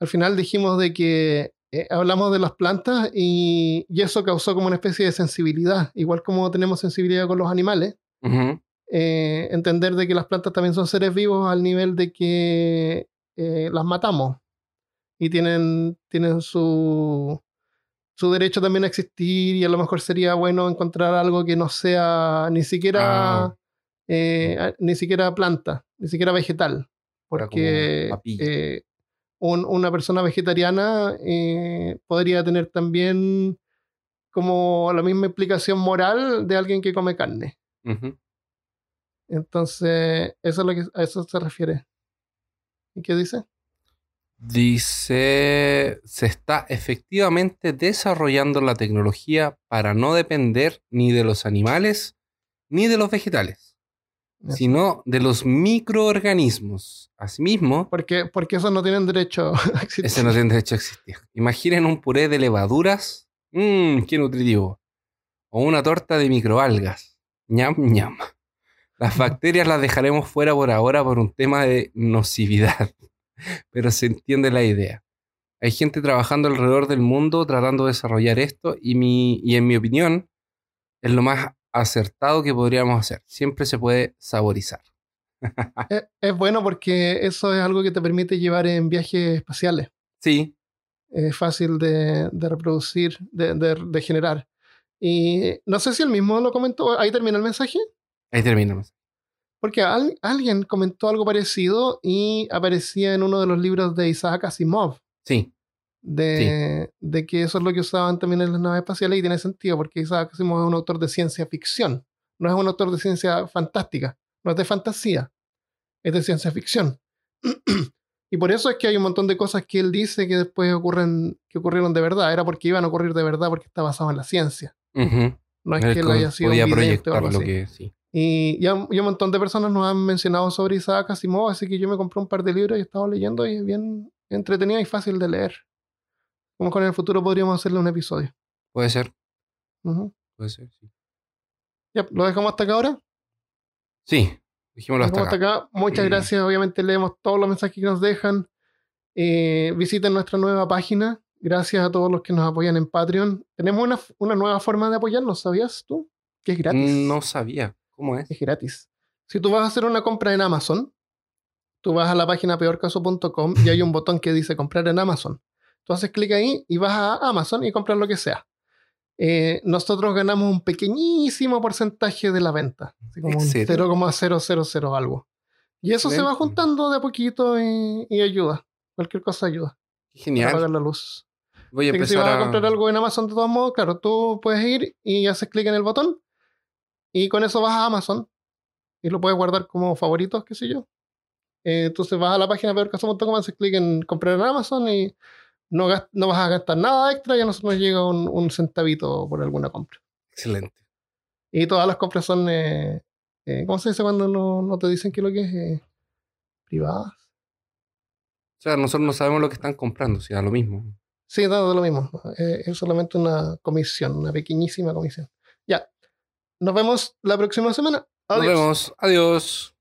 Al final dijimos de que eh, hablamos de las plantas y, y eso causó como una especie de sensibilidad, igual como tenemos sensibilidad con los animales. Ujú. eh, entender de que las plantas también son seres vivos al nivel de que eh, las matamos y tienen, tienen su, su derecho también a existir y a lo mejor sería bueno encontrar algo que no sea ni siquiera Ah. a- ni siquiera planta, ni siquiera vegetal, porque un- una persona vegetariana eh, podría tener también como la misma implicación moral de alguien que come carne. Entonces, eso es lo que a eso se refiere. ¿Y qué dice? Dice, se está efectivamente desarrollando la tecnología para no depender ni de los animales ni de los vegetales. Sino de los microorganismos. Asimismo, Porque, porque esos no tienen derecho a existir. ese no tiene derecho a existir. Imaginen un puré de levaduras. Mmm, qué nutritivo. O una torta de microalgas. ñam, ñam. Las bacterias las dejaremos fuera por ahora por un tema de nocividad. Pero se entiende la idea. Hay gente trabajando alrededor del mundo tratando de desarrollar esto y, mi, y en mi opinión es lo más acertado que podríamos hacer. Siempre se puede saborizar. Es, es bueno porque eso es algo que te permite llevar en viajes espaciales. Sí, Es fácil de, de reproducir, de, de- de generar. Y no sé si él mismo lo comentó. Ahí termina el mensaje. ahí terminamos. Porque al- alguien comentó algo parecido y aparecía en uno de los libros de Isaac Asimov. Sí, De, de que eso es lo que usaban también en las naves espaciales y tiene sentido porque Isaac Asimov es un autor de ciencia ficción. No es un autor de ciencia fantástica. No es de fantasía. Es de ciencia ficción. y por eso es que hay un montón de cosas que él dice que después ocurren, que ocurrieron de verdad. Era porque iban a ocurrir de verdad porque está basado en la ciencia. No es que él haya sido podía un vidente o proyectar algo lo así. que sí. Y ya un montón de personas nos han mencionado sobre Isaac Asimov, así que yo me compré un par de libros y he estado leyendo y es bien entretenido y fácil de leer. Como con el futuro podríamos hacerle un episodio. Puede ser, puede ser, sí. Ya, ¿Lo dejamos hasta acá ahora? Sí, dijémoslo Lo hasta acá. hasta acá. Muchas gracias. Obviamente leemos todos los mensajes que nos dejan. Eh, visiten nuestra nueva página. Gracias a todos los que nos apoyan en Patreon. Tenemos una, una nueva forma de apoyarnos, ¿sabías tú? Que es gratis. No sabía. ¿Cómo es? es gratis. Si tú vas a hacer una compra en Amazon, tú vas a la página peorcaso.com y hay un botón que dice comprar en Amazon. Tú haces clic ahí y vas a Amazon y compras lo que sea. Eh, nosotros ganamos un pequeñísimo porcentaje de la venta, así como ¿En un serio? 0,000 algo. Y eso se va juntando de a poquito y, y ayuda. Cualquier cosa ayuda. Para Genial. pagar la luz. Voy a Así que si empezar vas a a... comprar algo en Amazon de todos modos, claro, tú puedes ir y haces clic en el botón y con eso vas a Amazon y lo puedes guardar como favoritos, qué sé yo. Eh, entonces vas a la página peorcaso.com, haces clic en comprar en Amazon y no, vas a gastar nada extra y a nosotros nos llega un, un centavito por alguna compra. Excelente. Y todas las compras son, eh, eh, ¿cómo se dice cuando no, no te dicen qué es lo que es? Eh, privadas. O sea, nosotros no sabemos lo que están comprando, o sea, lo mismo. Sí, da lo mismo. Eh, es solamente una comisión, una pequeñísima comisión. Ya. Nos vemos la próxima semana. Adiós. Nos vemos. Adiós.